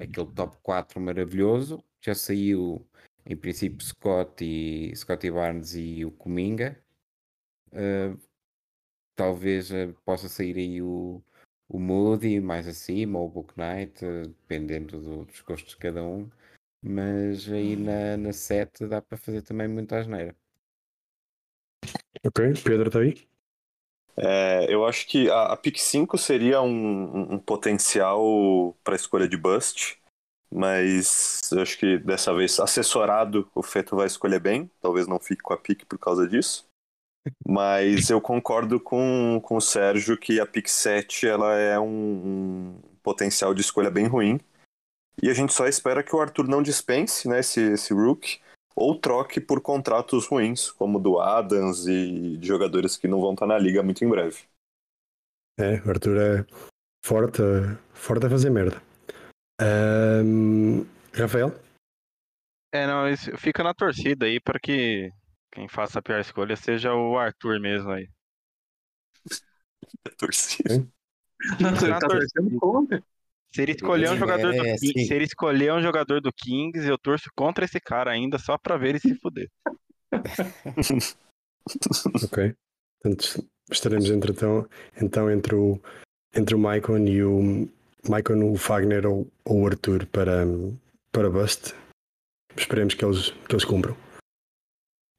aquele top 4 maravilhoso, já saiu em princípio Scott e Scotty Barnes e o Cominga. Uh, talvez uh, possa sair aí o, o Moody mais acima, ou o Book Knight, dependendo do, dos gostos de cada um. Mas aí na, na 7 dá para fazer também muita asneira. Ok, Pedro está aí? É, eu acho que a, a pick 5 seria um, um potencial para escolha de bust, mas eu acho que dessa vez, assessorado, o Feto vai escolher bem. Talvez não fique com a pick por causa disso. Mas eu concordo com, com o Sérgio que a pick 7 ela é um, um potencial de escolha bem ruim. E a gente só espera que o Arthur não dispense né, esse, esse Rook ou troque por contratos ruins, como o do Adams e de jogadores que não vão estar na liga muito em breve. É, o Arthur é forte, forte a fazer merda. Um, Rafael? É, não, fica na torcida aí para que quem faça a pior escolha seja o Arthur mesmo aí. torcida. Não, tá torcendo contra. Se ele escolher um jogador do Kings, se ele escolher um jogador do Kings, eu torço contra esse cara ainda só pra ver ele se fuder. ok. Portanto, estaremos entre, então, então entre o entre o Maicon e o Maicon, o Fagner ou, ou o Arthur para, para Bust. Esperemos que eles, que eles cumpram.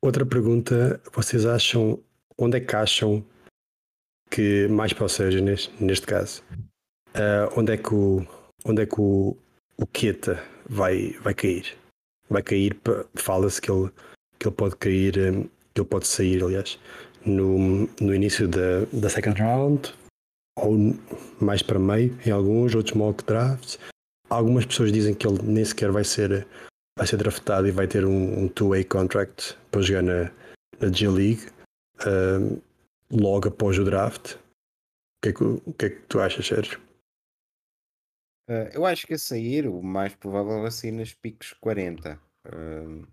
Outra pergunta, vocês acham onde é que acham que mais para o Sérgio neste, neste caso Uh, onde é que o onde é que o, o Keta vai, vai cair? Vai cair, fala-se que ele, que ele pode cair, um, que ele pode sair, aliás, no, no início da, da second round, ou mais para meio, em alguns, outros mock drafts. Algumas pessoas dizem que ele nem sequer vai ser, vai ser draftado e vai ter um, um two-way contract para jogar na, na G-League um, logo após o draft. O que, é que, o que é que tu achas, Sérgio? Uh, eu acho que a sair, o mais provável é sair nos picos 40. Uh,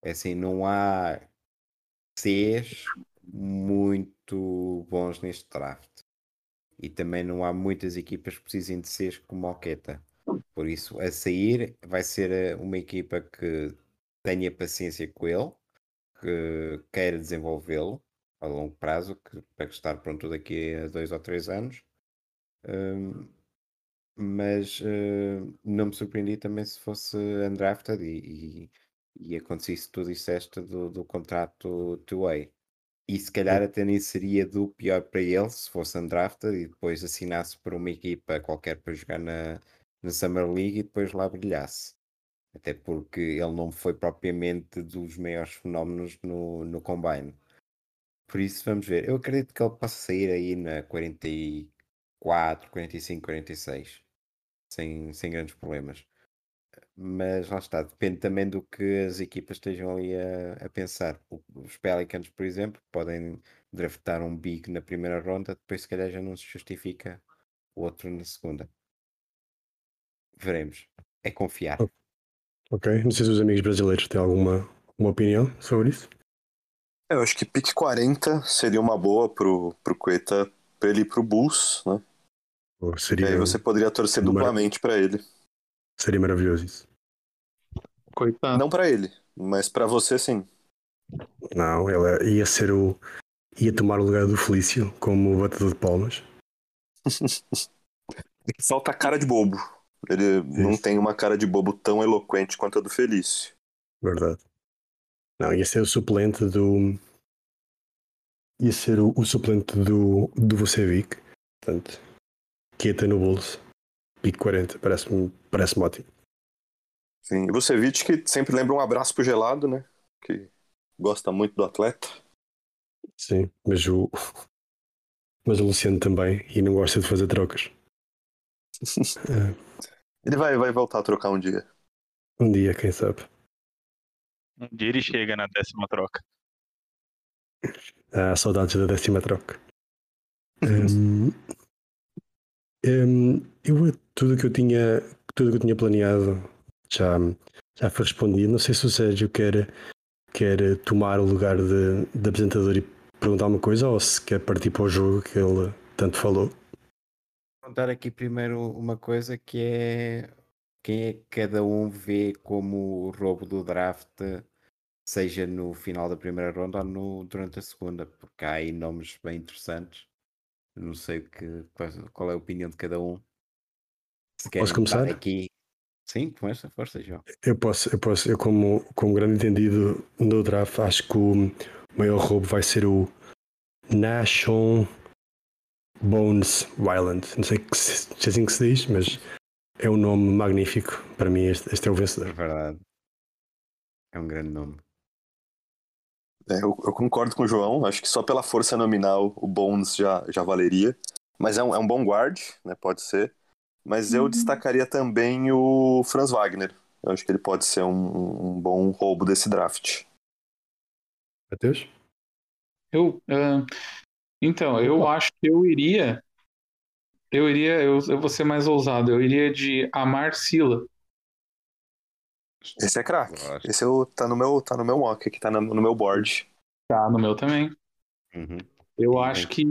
é assim, não há Cs muito bons neste draft. E também não há muitas equipas que precisem de Cs como o Queta. Por isso, a sair vai ser eh, uma equipa que tenha paciência com ele, que queira desenvolvê-lo a longo prazo, que, para estar pronto daqui a dois ou três anos. Mas uh, não me surpreendi também se fosse undrafted e, e, e acontecesse tudo disseste do, do contrato two-way. E se calhar até nem seria do pior para ele se fosse undrafted e depois assinasse por uma equipa qualquer para jogar na, na Summer League e depois lá brilhasse. Até porque ele não foi propriamente dos maiores fenómenos no, no Combine. Por isso vamos ver. Eu acredito que ele possa sair aí na 44, 45, 46 sem, sem grandes problemas. Mas lá está, depende também do que as equipas estejam ali a, a pensar. Os Pelicans, por exemplo, podem draftar um big na primeira ronda, depois se calhar já não se justifica o outro na segunda. Veremos. É confiar. Ok. Não sei se os amigos brasileiros têm alguma uma opinião sobre isso. Eu acho que pique 40 seria uma boa pro, pro Cueta para ele ir pro Bulls, né? Seria... E aí você poderia torcer duplamente para ele. Seria maravilhoso isso. Coitado. Não para ele, mas para você sim. Não, ela ia ser o. ia tomar o lugar do Felício como batedor de palmas. Falta cara de bobo. Ele isso. não tem uma cara de bobo tão eloquente quanto a do Felício. Verdade. Não, ia ser o suplente do. ia ser o, o suplente do, do Vucevic. Portanto, No bolso. Pico 40, parece-me parece ótimo. Sim, e você Vucevic que sempre lembra um abraço pro gelado, né? Que gosta muito do atleta. Sim, mas o. Mas o Luciano também, e não gosta de fazer trocas. é. Ele vai, vai voltar a trocar um dia. Um dia, quem sabe. Um dia ele chega na décima troca. Ah, saudades da décima troca. um, um, eu tudo que eu tinha tudo que eu tinha planeado já, já foi respondido. Não sei se o Sérgio quer, quer tomar o lugar de, de apresentador e perguntar uma coisa ou se quer partir para o jogo que ele tanto falou. Vou contar aqui primeiro uma coisa que é quem é que cada um vê como o roubo do draft, seja no final da primeira ronda ou no, durante a segunda, porque há aí nomes bem interessantes. Não sei que, qual é a opinião de cada um. Se Posso começar? Aqui. Sim, começa, força, João. Eu posso, eu posso, eu como, como grande entendido no draft, acho que o maior roubo vai ser o Nashon Bones Wyland. Não sei se é assim que se diz, mas é um nome magnífico. Para mim, este, este é o vencedor. É verdade. É um grande nome. É, eu, eu, concordo com o João. Acho que só pela força nominal o Bones já, já valeria. Mas é um, é um bom guard, né? Pode ser. Mas eu uhum. destacaria também o Franz Wagner. Eu acho que ele pode ser um, um bom roubo desse draft. Matheus? Eu, uh, então, eu acho que eu iria. Eu iria, eu, eu vou ser mais ousado, eu iria de Amar Sila. Esse é craque. Esse eu, tá no meu, tá no meu mock aqui, tá no, no meu board. Tá no meu também. Uhum. Eu acho que,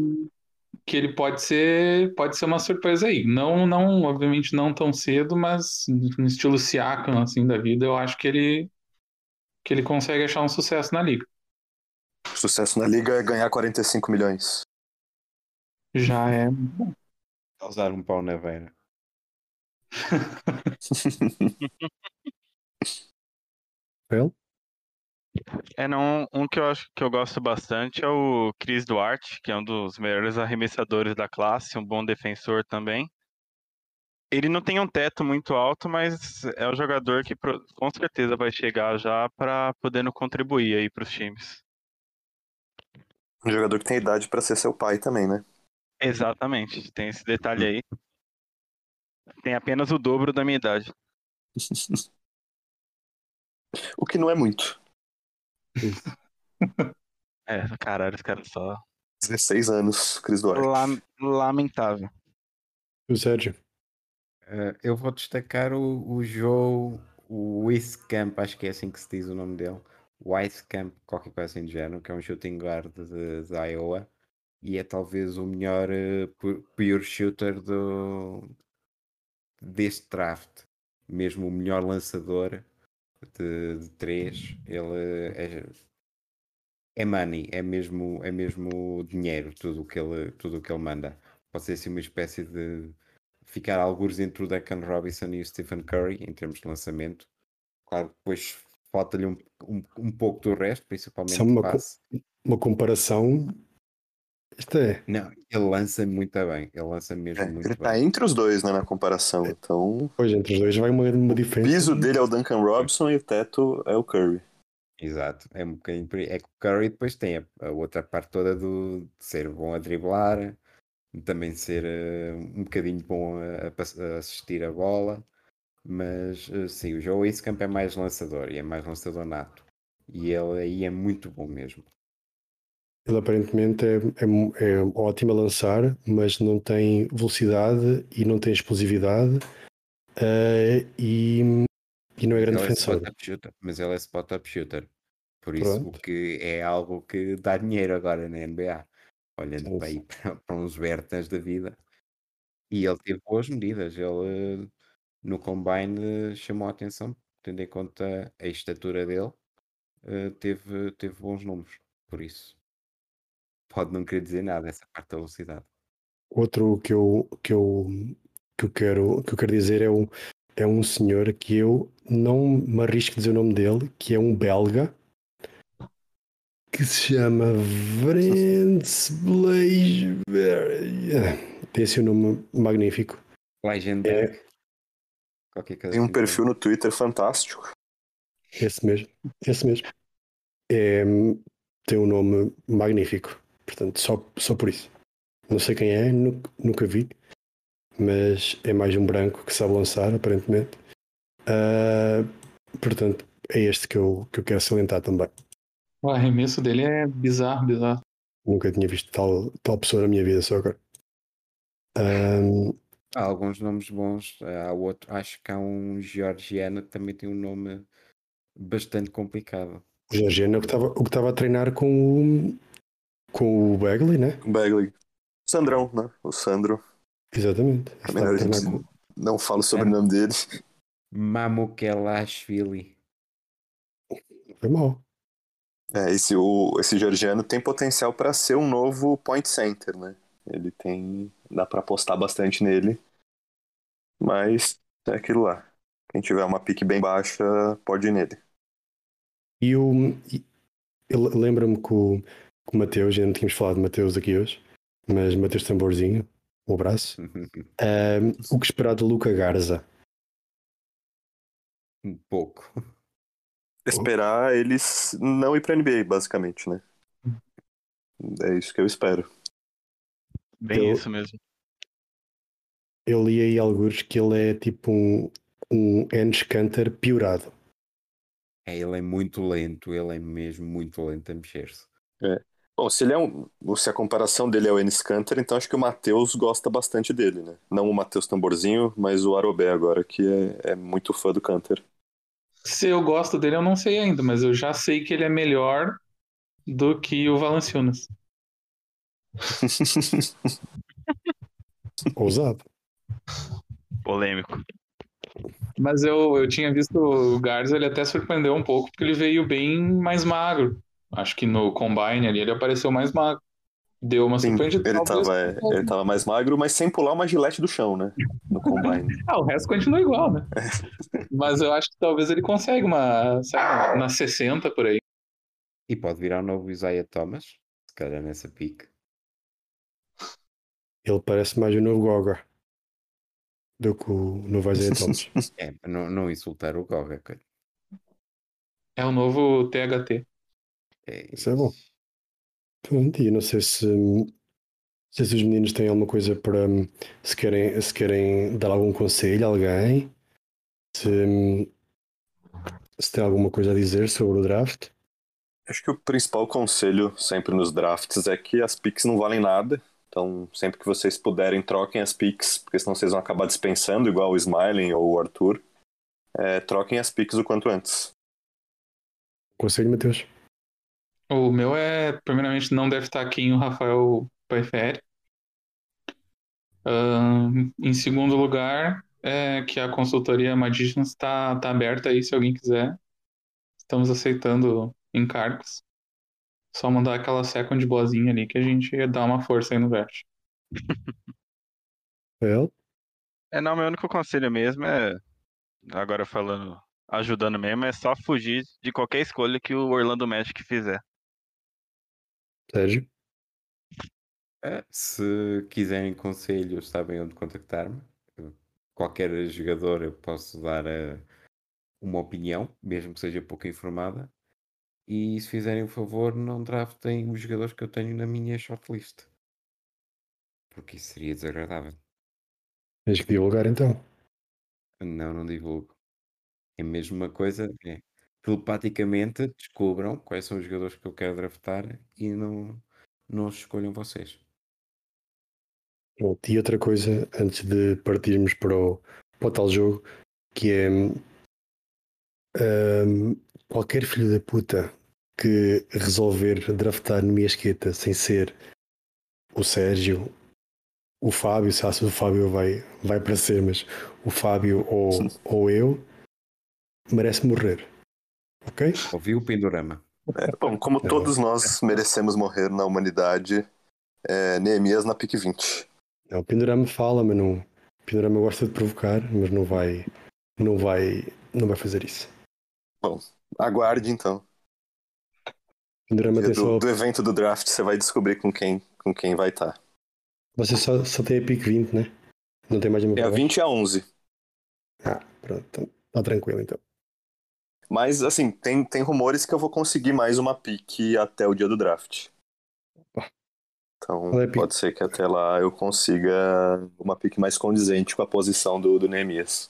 que ele pode ser, pode ser uma surpresa aí. Não, não, obviamente não tão cedo, mas no estilo Siakam assim da vida, eu acho que ele que ele consegue achar um sucesso na liga. Sucesso na liga é ganhar 45 milhões. Já é. Usar um pau na É, não, um que eu acho que eu gosto bastante é o Chris Duarte, que é um dos melhores arremessadores da classe, um bom defensor também. Ele não tem um teto muito alto, mas é um jogador que com certeza vai chegar já para podendo contribuir aí para os times. Um jogador que tem idade para ser seu pai também, né? Exatamente, tem esse detalhe aí. Tem apenas o dobro da minha idade. o que não é muito. é, caralho, os caras só. 16 anos, Cris Duarte. lamentável. O Sérgio? Uh, eu vou destacar o, o Joe Wiscamp, acho que é assim que se diz o nome dele. Wiscamp, qualquer coisa assim do género, que é um shooting guard de, de Iowa e é talvez o melhor uh, pure shooter do, deste draft. Mesmo o melhor lançador de, de três, ele é, é money, é mesmo, é mesmo dinheiro, tudo o que ele, tudo que ele manda. Pode ser assim uma espécie de ficar alguns entre o Declan Robinson e o Stephen Curry em termos de lançamento. Claro, depois falta-lhe um, um, um, pouco do resto, principalmente São uma, uma comparação. Isto é. Não, ele lança muito bem. Ele lança mesmo é, muito ele bem. Ele está entre os dois, né, na comparação. Então. Pois, entre os dois vai uma, uma diferença. O piso dele é o Duncan Robinson e o teto é o Curry. Exato, é um bocadinho. É que o Curry depois tem a, a outra parte toda do, de ser bom a driblar, também ser uh, um bocadinho bom a, a, assistir a bola. Mas uh, sim, o Joe Camp é mais lançador e é mais lançador nato. E ele aí é muito bom mesmo. Ele aparentemente é, é, é ótimo a lançar, mas não tem velocidade e não tem explosividade uh, e, e não é grande é defensor. É mas ele é spot-up shooter. Por isso Pronto. que é algo que dá dinheiro agora na NBA. Olhando para, aí, para, para uns Bertas da vida. E ele teve boas medidas. Ele no combine chamou a atenção, tendo em conta a estatura dele, uh, teve, teve bons números, por isso pode não querer dizer nada essa parte da velocidade. Outro que eu, que eu, que eu, quero, que eu quero dizer é um, é um senhor que eu não me arrisco a dizer o nome dele, que é um belga, que se chama Vrens Blaise. Tem esse nome magnífico. Legendary. É, tem um perfil no Twitter fantástico. Esse mesmo, esse mesmo. É, tem um nome magnífico. Portanto, só, só por isso. Não sei quem é, nunca, nunca vi. Mas é mais um branco que sabe lançar, aparentemente. Uh, portanto, é este que eu, que eu quero salientar também. O arremesso dele é bizarro, bizarro. Nunca tinha visto tal, tal pessoa na minha vida, só agora. Um, há alguns nomes bons. Há outro, acho que há um georgiano que também tem um nome bastante complicado. O georgiano é o que estava, o que estava a treinar com o, com o Bagley, né? O Bagley. Sandrão, né? O Sandro. Exatamente. Também a gente com... não é. o nome dele. Mamukelashvili. Foi mal. É, esse, o, esse georgiano tem potencial para ser um novo point center, né? Ele tem. dá para apostar bastante nele. Mas é aquilo lá. Quem tiver uma pique bem baixa, pode ir nele. E o. Lembra-me que o Mateus, já não tínhamos falado de Mateus aqui hoje, mas Mateus Tamborzinho, o braço. um, o que esperar de Luca Garza? Um pouco esperar eles não ir pra NBA, basicamente, né? É isso que eu espero. Bem eu, isso mesmo. Eu li aí alguns que ele é tipo um, um Ench Canter piorado. É, ele é muito lento, ele é mesmo muito lento a mexer-se. É. Bom, se ele é um. Se a comparação dele é o Enes Canter, então acho que o Matheus gosta bastante dele, né? Não o Matheus Tamborzinho, mas o Arobé agora, que é, é muito fã do Canter. Se eu gosto dele, eu não sei ainda, mas eu já sei que ele é melhor do que o Valanciunas. Ousado. Polêmico. Mas eu, eu tinha visto o Garza, ele até surpreendeu um pouco, porque ele veio bem mais magro. Acho que no Combine ali ele apareceu mais magro. Deu uma surpreendida. Ele tava, é, ele tava mais magro, mas sem pular uma gilete do chão, né? No combine. ah, o resto continua igual, né? mas eu acho que talvez ele consiga uma, sabe, na 60 por aí. E pode virar um novo Isaiah Thomas, se calhar nessa pique. Ele parece mais o novo Goga do que o novo Isaiah Thomas. é, não, não insultar o Goga. É o novo THT. É, Isso é bom. Pronto, e não sei se, se os meninos têm alguma coisa para se querem, se querem dar algum conselho a alguém, se, se tem alguma coisa a dizer sobre o draft. Acho que o principal conselho sempre nos drafts é que as picks não valem nada. Então, sempre que vocês puderem, troquem as picks, porque senão vocês vão acabar dispensando, igual o Smiling ou o Arthur. É, troquem as picks o quanto antes. Conselho, Matheus? O meu é, primeiramente, não deve estar aqui em o Rafael prefere. Uh, em segundo lugar, é que a consultoria Magicians está tá aberta aí se alguém quiser. Estamos aceitando encargos. Só mandar aquela second boazinha ali que a gente dá uma força aí no vert. Eu? É, não, meu único conselho mesmo é, agora falando, ajudando mesmo, é só fugir de qualquer escolha que o Orlando Magic fizer. Sérgio? É, se quiserem conselhos, sabem onde contactar-me. Qualquer jogador eu posso dar uh, uma opinião, mesmo que seja pouco informada. E se fizerem o favor, não draftem os jogadores que eu tenho na minha shortlist. Porque isso seria desagradável. Tens que divulgar então. Não, não divulgo. É mesmo uma coisa. É, telepaticamente descubram quais são os jogadores que eu quero draftar e não, não escolham vocês. Bom, e outra coisa, antes de partirmos para o, para o tal jogo, que é um, qualquer filho da puta que resolver draftar no Miasqueta sem ser o Sérgio, o Fábio, se acha que o Fábio vai, vai para ser, mas o Fábio ou, ou eu merece morrer. Ok? Ouviu o Pendorama. É, bom, como é todos nós merecemos morrer na humanidade, é, Neemias na pique 20. É, o Pendorama fala, mas não. O Pendorama gosta de provocar, mas não vai. Não vai. Não vai fazer isso. Bom, aguarde então. Pendorama do, só... do evento do draft você vai descobrir com quem, com quem vai estar. Tá. Você só, só tem a pique 20, né? Não tem mais de uma É a 20 a 11. Ah, pronto. Então, tá tranquilo então. Mas, assim, tem, tem rumores que eu vou conseguir mais uma pique até o dia do draft. Então, pode ser que até lá eu consiga uma pique mais condizente com a posição do, do Neemias.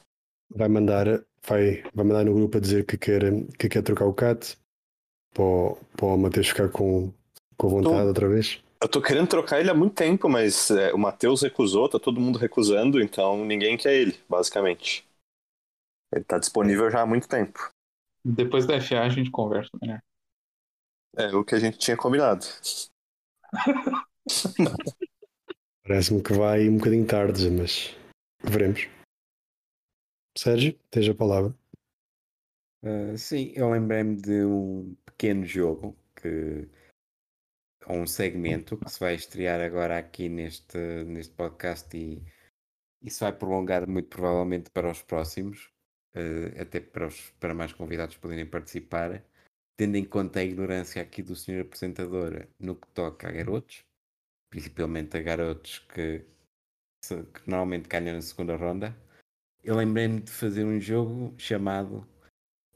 Vai mandar, vai, vai mandar no grupo a dizer que quer, que quer trocar o cat para, o- para o Matheus ficar com, com vontade Tô. outra vez. Eu tô querendo trocar ele há muito tempo, mas é, o Matheus recusou, tá todo mundo recusando, então ninguém quer ele, basicamente. Ele tá disponível já há muito tempo. Depois da FA a gente conversa melhor. É o que a gente tinha combinado. Parece-me que vai um bocadinho tarde, mas veremos. Sérgio, tens a palavra. Ah, sim, eu lembrei-me de um pequeno jogo que ou um segmento que se vai estrear agora aqui neste, neste podcast e isso vai prolongar muito provavelmente para os próximos, eh, até para, os, para mais convidados poderem participar, tendo em conta a ignorância aqui do senhor apresentador no que toca a garotos, principalmente a garotos que, que normalmente ganham na segunda ronda. Eu lembrei-me de fazer um jogo chamado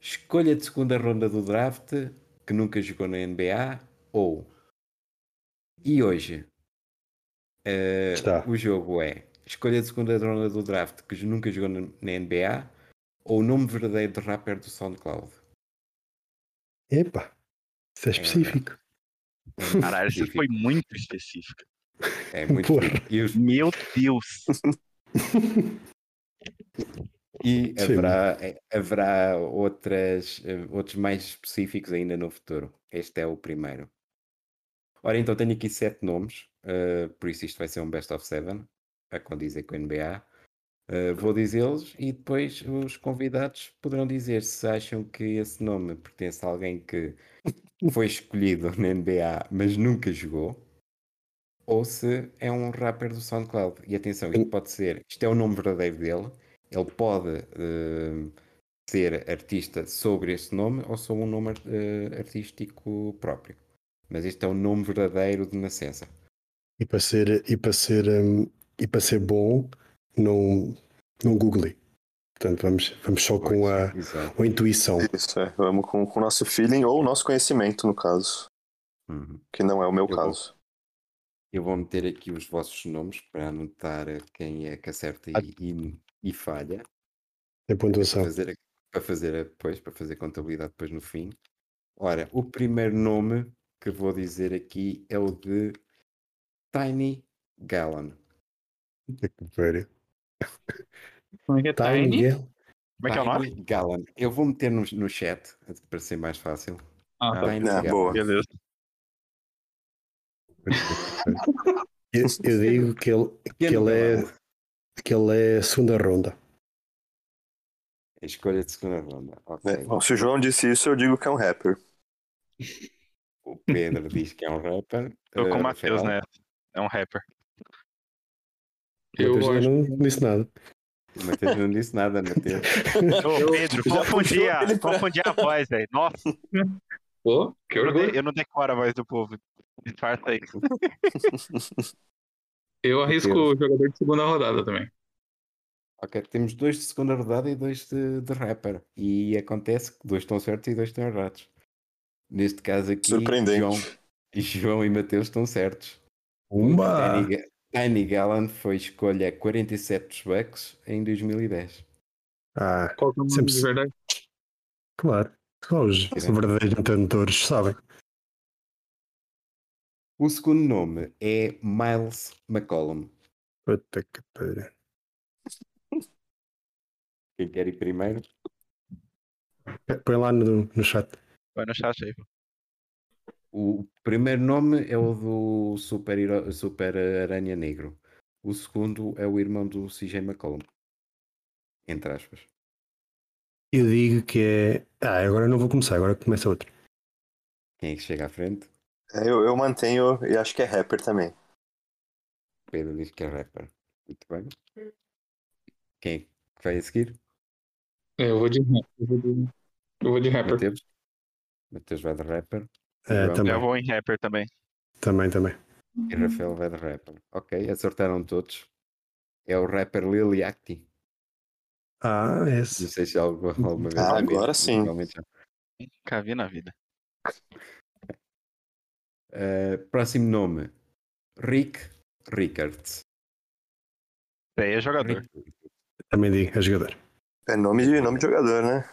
Escolha de segunda ronda do draft que nunca jogou na NBA ou e hoje Está. o jogo é escolha de segunda ronda do draft que nunca jogou na NBA ou o nome verdadeiro de rapper do SoundCloud. Epá, isso é específico. É Caralho, isso foi muito específico. É muito os- Meu Deus. e haverá, eh, haverá outras, eh, outros mais específicos ainda no futuro. Este é o primeiro. Ora, então tenho aqui sete nomes, eh, por isso isto vai ser um best of seven, a condizer com o NBA. Eh, vou dizê-los e depois os convidados poderão dizer se acham que esse nome pertence a alguém que foi escolhido na NBA, mas nunca jogou, ou se é um rapper do SoundCloud. E atenção, isto pode ser, isto é o nome verdadeiro dele, ele pode eh, ser artista sobre esse nome ou só um nome eh, artístico próprio. Mas este é o nome verdadeiro de nascença. E para ser, e para ser, hum, e para ser bom, não, não google. Portanto, vamos, vamos só com a, a intuição. Isso, é. Vamos com com o nosso feeling ou o nosso conhecimento, no caso. Uhum. Que não é o meu Eu vou- caso. Eu vou meter aqui os vossos nomes para anotar quem é que acerta e, e, e falha. Para pontuação. fazer, a- para fazer depois, para fazer contabilidade depois no fim. Ora, o primeiro nome que vou dizer aqui é o de Tiny Gallon. Velho. Como é que é? Tiny Tiny? Gale. Como é que é o nome? Tiny Gallon. Eu vou meter no, no chat para ser mais fácil. Ah, tá. Tiny Ah, boa. Beleza. Eu, eu digo que ele, que, ele é, que ele é segunda ronda. Escolha de segunda ronda. Ok. É, bom, se o João disse isso, eu digo que é um rapper. O Pedro diz que é um rapper. Tô com Eh, o Matheus, Rafael? né? É um rapper. Eu Matheus acho não disse nada. O Matheus não disse nada, Matheus. Ô, Pedro, já confundi puxou a, voz, velho. Nossa, Pô, que eu não, orgulho. eu não decoro a voz do povo. Disfarça aí. Eu arrisco o jogador de segunda rodada também. Ok, temos dois de segunda rodada e dois de, de rapper. E acontece que dois estão certos e dois estão errados. Neste caso aqui. João, João e Mateus estão certos. Ga- Tiny Gallant foi escolha 47 dos Bucks em 2010. Ah, Qual que é o Sempre se- verdade? claro. Só os verdadeiros entendedores sabem. O segundo nome é Miles McCollum. Puta que pariu. Quem quer ir primeiro? Põe lá no, no chat. Vai no chat aí. O primeiro nome é o do Super, Super Aranha Negro. O segundo é o irmão do CJ McCollum. Entre aspas. Eu digo que é. Ah, agora não vou começar, agora começa outro. Quem é que chega à frente? É, eu, eu mantenho e acho que é rapper também. Pedro diz que é rapper. Muito bem. Quem é que vai a seguir? Eu vou de. Eu vou de, eu vou de rapper. Mateus? Mateus vai de rapper. É, também. Eu vou em rapper também. Também, também. E Rafael vai de rapper. Ok, acertaram todos. É o rapper Lil Yachty. Ah, Não esse. sei se alguma, alguma vez. Ah, agora sim. já. Nunca vi na vida. Uh, próximo nome: Rick Rickards. Daí é jogador. Rick- Também digo, é jogador. É nome de, nome de jogador, né?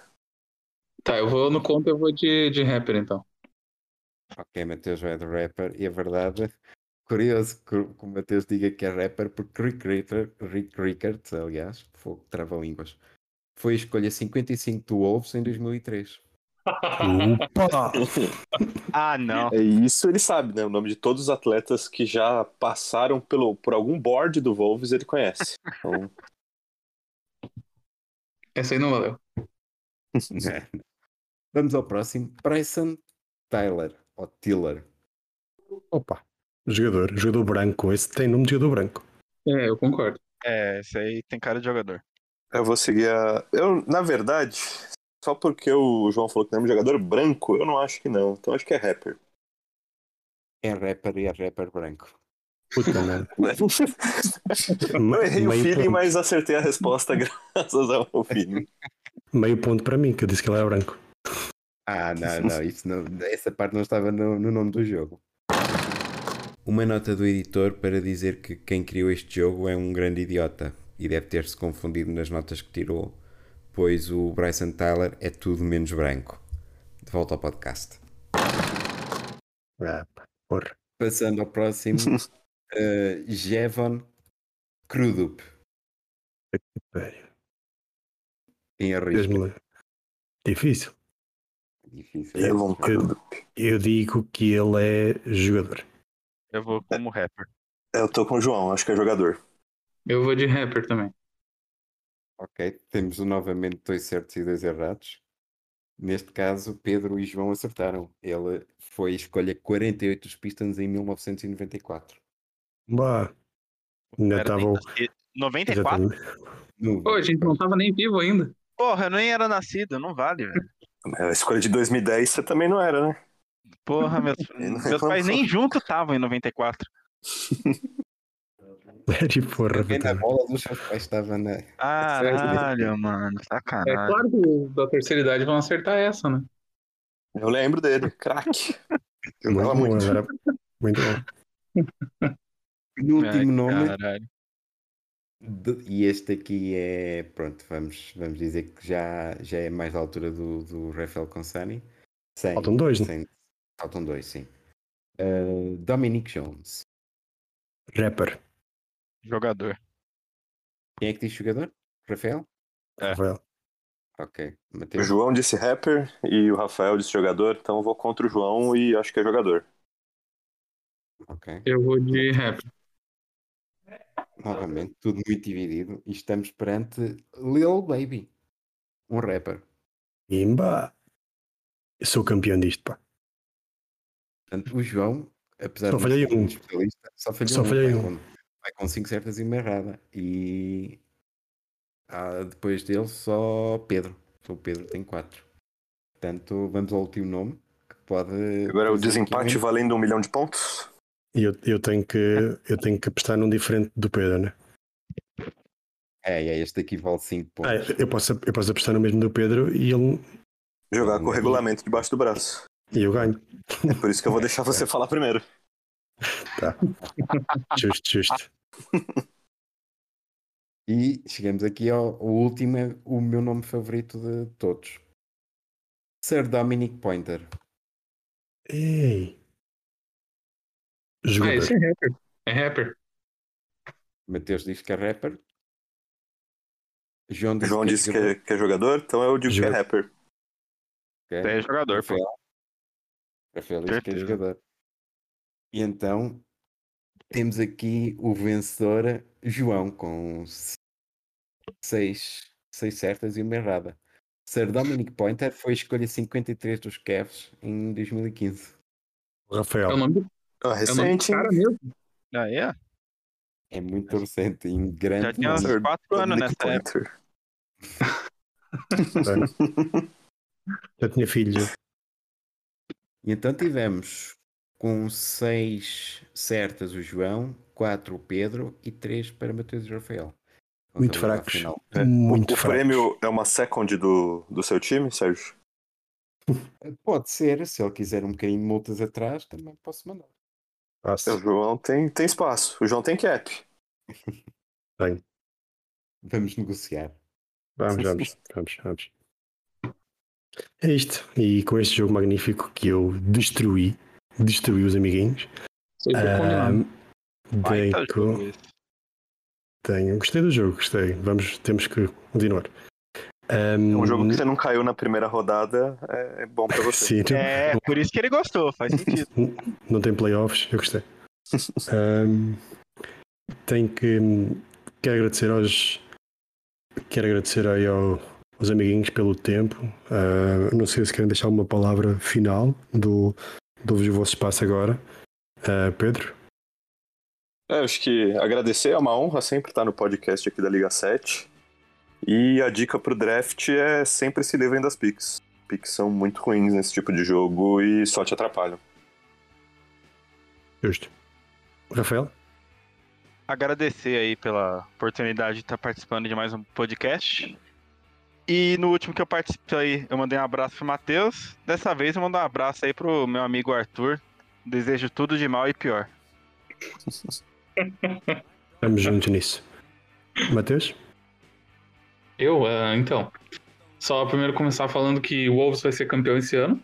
Tá, eu vou no conto, eu vou de, de rapper então. Ok, Matheus vai de rapper. E a verdade, curioso que o Matheus diga que é rapper, porque Rick, Ritter, Rick Rickard, aliás, fogo, trava-línguas, foi a escolha 55 do Wolves em 2003. Opa! Ah, não. É isso ele sabe, né? O nome de todos os atletas que já passaram pelo, por algum board do Wolves ele conhece. Então, Essa aí não valeu. Vamos ao próximo. Bryson Tyler, ou Tiller. Opa! Jogador, jogador branco. Esse tem nome de jogador branco. É, eu concordo. É, esse aí tem cara de jogador. eu vou seguir a. Eu, na verdade, só porque o João falou que não é um jogador branco, eu não acho que não. Então acho que é rapper. É rapper e é rapper branco. Puta merda. Eu errei o feeling, ponto. mas acertei a resposta graças ao feeling. Meio ponto para mim, que eu disse que ele era branco. Ah, não, não, isso não, essa parte não estava no, no nome do jogo. Uma nota do editor para dizer que quem criou este jogo é um grande idiota e deve ter-se confundido nas notas que tirou, pois o Bryson Tyler é tudo menos branco. De volta ao podcast. Ah, porra. Passando ao próximo, uh, Jevon Crudup, em arrisco. Difícil. Difícil. É vontade. Eu digo que ele é jogador. Eu vou como rapper. Eu tô com o João, acho que é jogador. Eu vou de rapper também. Ok, temos novamente dois certos e dois errados. Neste caso, Pedro e João acertaram. Ele foi escolha 48 dos Pistons em 1994. Bah. Ainda estava. nem o- nascido. 94? Exatamente. No- Pô, a gente não tava nem vivo ainda. Porra, eu nem era nascido, não vale, velho. A escolha de 2010 você também não era, né? Porra, meus, meus pais nem juntos estavam em 94. De porra, Quem na bola dos seus pais estava na. Caralho, mano, É sacanagem. claro que os da terceira idade vão acertar essa, né? Eu lembro dele, craque. Muito Jogava bom, muito. era muito bom. Penúltimo Ai, nome. Caralho. De- e este aqui é. Pronto, vamos, vamos dizer que já, já é mais da altura do, do Rafael Consani. Sem, Faltam dois, né? sem- Faltam dois, sim. Uh, Dominic Jones. Rapper. Jogador. Quem é que diz jogador? Rafael? É. Rafael. Ok. O Mateus? João disse rapper e o Rafael disse jogador, então eu vou contra o João e acho que é jogador. Ok. Eu vou de rapper. Novamente, tudo muito dividido. E estamos perante Lil Baby, um rapper. Imba. Eu sou campeão disto, pá. Portanto, o João, apesar Só de falhei ser um especialista, só falhou Só um. falhei vai, um. Com, vai com cinco certas e uma errada. E ah, depois dele, só Pedro. Só o Pedro tem quatro. Portanto, vamos ao último nome. Que pode Agora o desempate valendo um milhão de pontos? E eu, eu, tenho que, eu tenho que apostar num diferente do Pedro, né? É, é, este aqui vale 5 pontos. Ah, eu, posso, eu posso apostar no mesmo do Pedro e, ele, Jogar com o regulamento debaixo do braço. e eu ganho. É por isso que eu vou deixar você falar primeiro. Justo, justo. E chegamos aqui ao, ao último, é o meu nome favorito de todos. Sir Dominic Pointer. Ei. Ah, Jogador. esse é rapper. É rapper. Mateus diz que é rapper. João disse João que é disse que jogador. é, que é jogador, então eu digo que é Jogador. rapper. É jogador, pô. Rafael. Rafael diz que é jogador. E então temos aqui o vencedor João com seis, seis certas e uma errada. Sir Dominic Pointer foi a escolha 53 dos Cavs em 2015. O Rafael. É o nome do, Ah, é recente, hein? cara mesmo. Ah, é? É muito recente, em grande Já tinha uns nome. Sir 4 anos Dominic nessa época. Já tinha filhos. E então tivemos com seis certas o João, quatro o Pedro e três para Matheus e Rafael. Muito Contabilidade fracos. final. Muito o fraco. prêmio é uma second do, do seu time, Sérgio? Pode ser, se ele quiser um bocadinho de multas atrás, também posso mandar. Passo. O João tem, tem espaço. O João tem cap. Tenho. Vamos negociar. Vamos, vamos, vamos, vamos. É isto. E com este jogo magnífico que eu destruí, destruí os amiguinhos. Um, tenho, tenho, gostei do jogo, gostei. Vamos, temos que continuar. Um, um jogo que você não caiu na primeira rodada é, é bom para você. Sim, é, por isso que ele gostou, faz sentido. Não tem playoffs, eu gostei. um, tenho que. Quero agradecer aos. Quero agradecer aí ao, aos amiguinhos pelo tempo. Uh, não sei se querem deixar uma palavra final do, do vosso espaço agora. Uh, Pedro? É, acho que agradecer é uma honra sempre estar no podcast aqui da Liga 7. E a dica pro draft é sempre se livrem das picks. Picks são muito ruins nesse tipo de jogo e só te atrapalham. Justo. Rafael? Agradecer aí pela oportunidade de estar participando de mais um podcast. E no último que eu participei, eu mandei um abraço pro Matheus. Dessa vez eu mando um abraço aí pro meu amigo Arthur. Desejo tudo de mal e pior. Estamos juntos nisso. Matheus? Eu? Uh, então. Só primeiro começar falando que o Wolves vai ser campeão esse ano.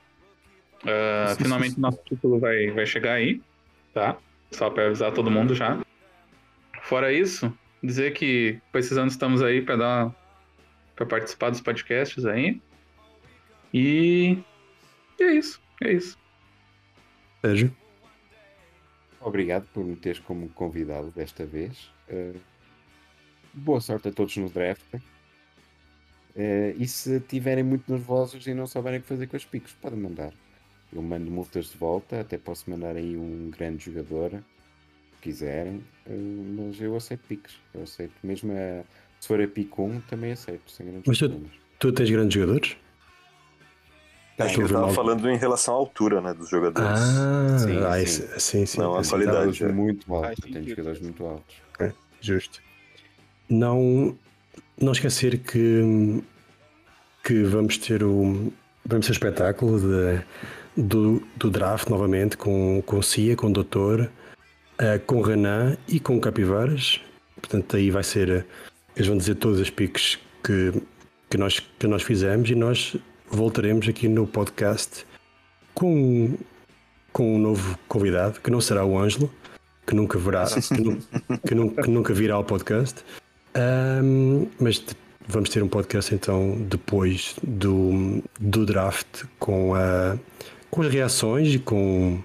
Uh, finalmente nosso título vai, vai chegar aí, tá? Só para avisar todo mundo já. Fora isso, dizer que precisando estamos aí para dar para participar dos podcasts aí. E... e é isso, é isso. Sérgio. Obrigado por me teres como convidado desta vez. Uh, boa sorte a todos no draft. Uh, e se tiverem muito nervosos e não souberem o que fazer com os picos, podem mandar. Eu mando multas de volta, até posso mandar aí um grande jogador, se quiserem, uh, mas eu aceito picos. Eu aceito, mesmo a, se for a pico 1, também aceito, sem grandes mas tu, tu, tens grandes jogadores? É, eu estava falando em relação à altura né, dos jogadores. Ah, sim, ah, sim. sim, sim. Não, a qualidade. É. muito alta, tem jogadores muito altos. É, justo. Não, não esquecer que, que vamos ter o, vamos ter o espetáculo de, do, do draft novamente com, com Cia, com o Doutor, uh, com Renan e com Capivaras. Portanto, aí vai ser. Eles vão dizer todas as piques que, que, nós, que nós fizemos e nós voltaremos aqui no podcast com, com um novo convidado, que não será o Ângelo, que nunca verá, que, nu, que, nu, que nunca virá ao podcast. Um, mas vamos ter um podcast então depois do, do draft com, a, com as reações e com,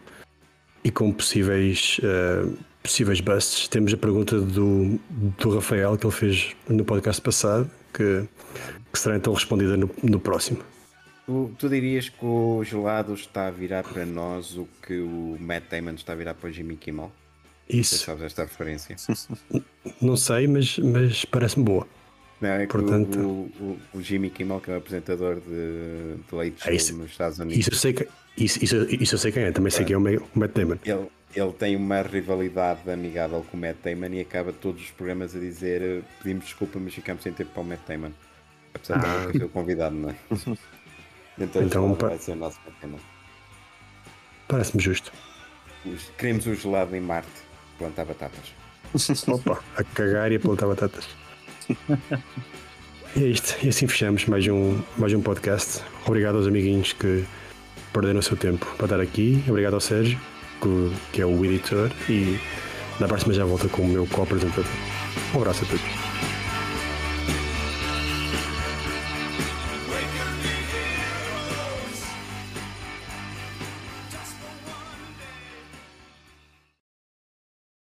e com possíveis, uh, possíveis busts. Temos a pergunta do, do Rafael que ele fez no podcast passado, que, que será então respondida no, no próximo. Tu, tu, dirias que o gelado está a virar para nós o que o Matt Damon está a virar para o Jimmy Kimmel? Isso. Sabes esta referência? Não sei, mas, mas parece-me boa. Não, é Portanto... o, o, o, Jimmy Kimmel, que é o apresentador de, de Late Show é isso, nos Estados Unidos. Isso eu sei, que, isso, isso, isso eu sei quem é, também sei quem é o Matt Damon. Ele, ele tem uma rivalidade amigável com o Matt Damon e acaba todos os programas a dizer pedimos desculpa, mas ficamos sem tempo para o Matt Damon. Apesar de ah. não ser o convidado, não é? Então, então vai ser o nosso Matt Damon. Parece-me justo. Queremos o gelado em Marte, plantar batatas. Opa, a cagar e a plantar batatas. é isto, e assim fechamos mais um, mais um podcast. Obrigado aos amiguinhos que perderam o seu tempo para estar aqui. Obrigado ao Sérgio, que, que é o editor, e na próxima já volta com o meu co-apresentador. Um abraço a todos.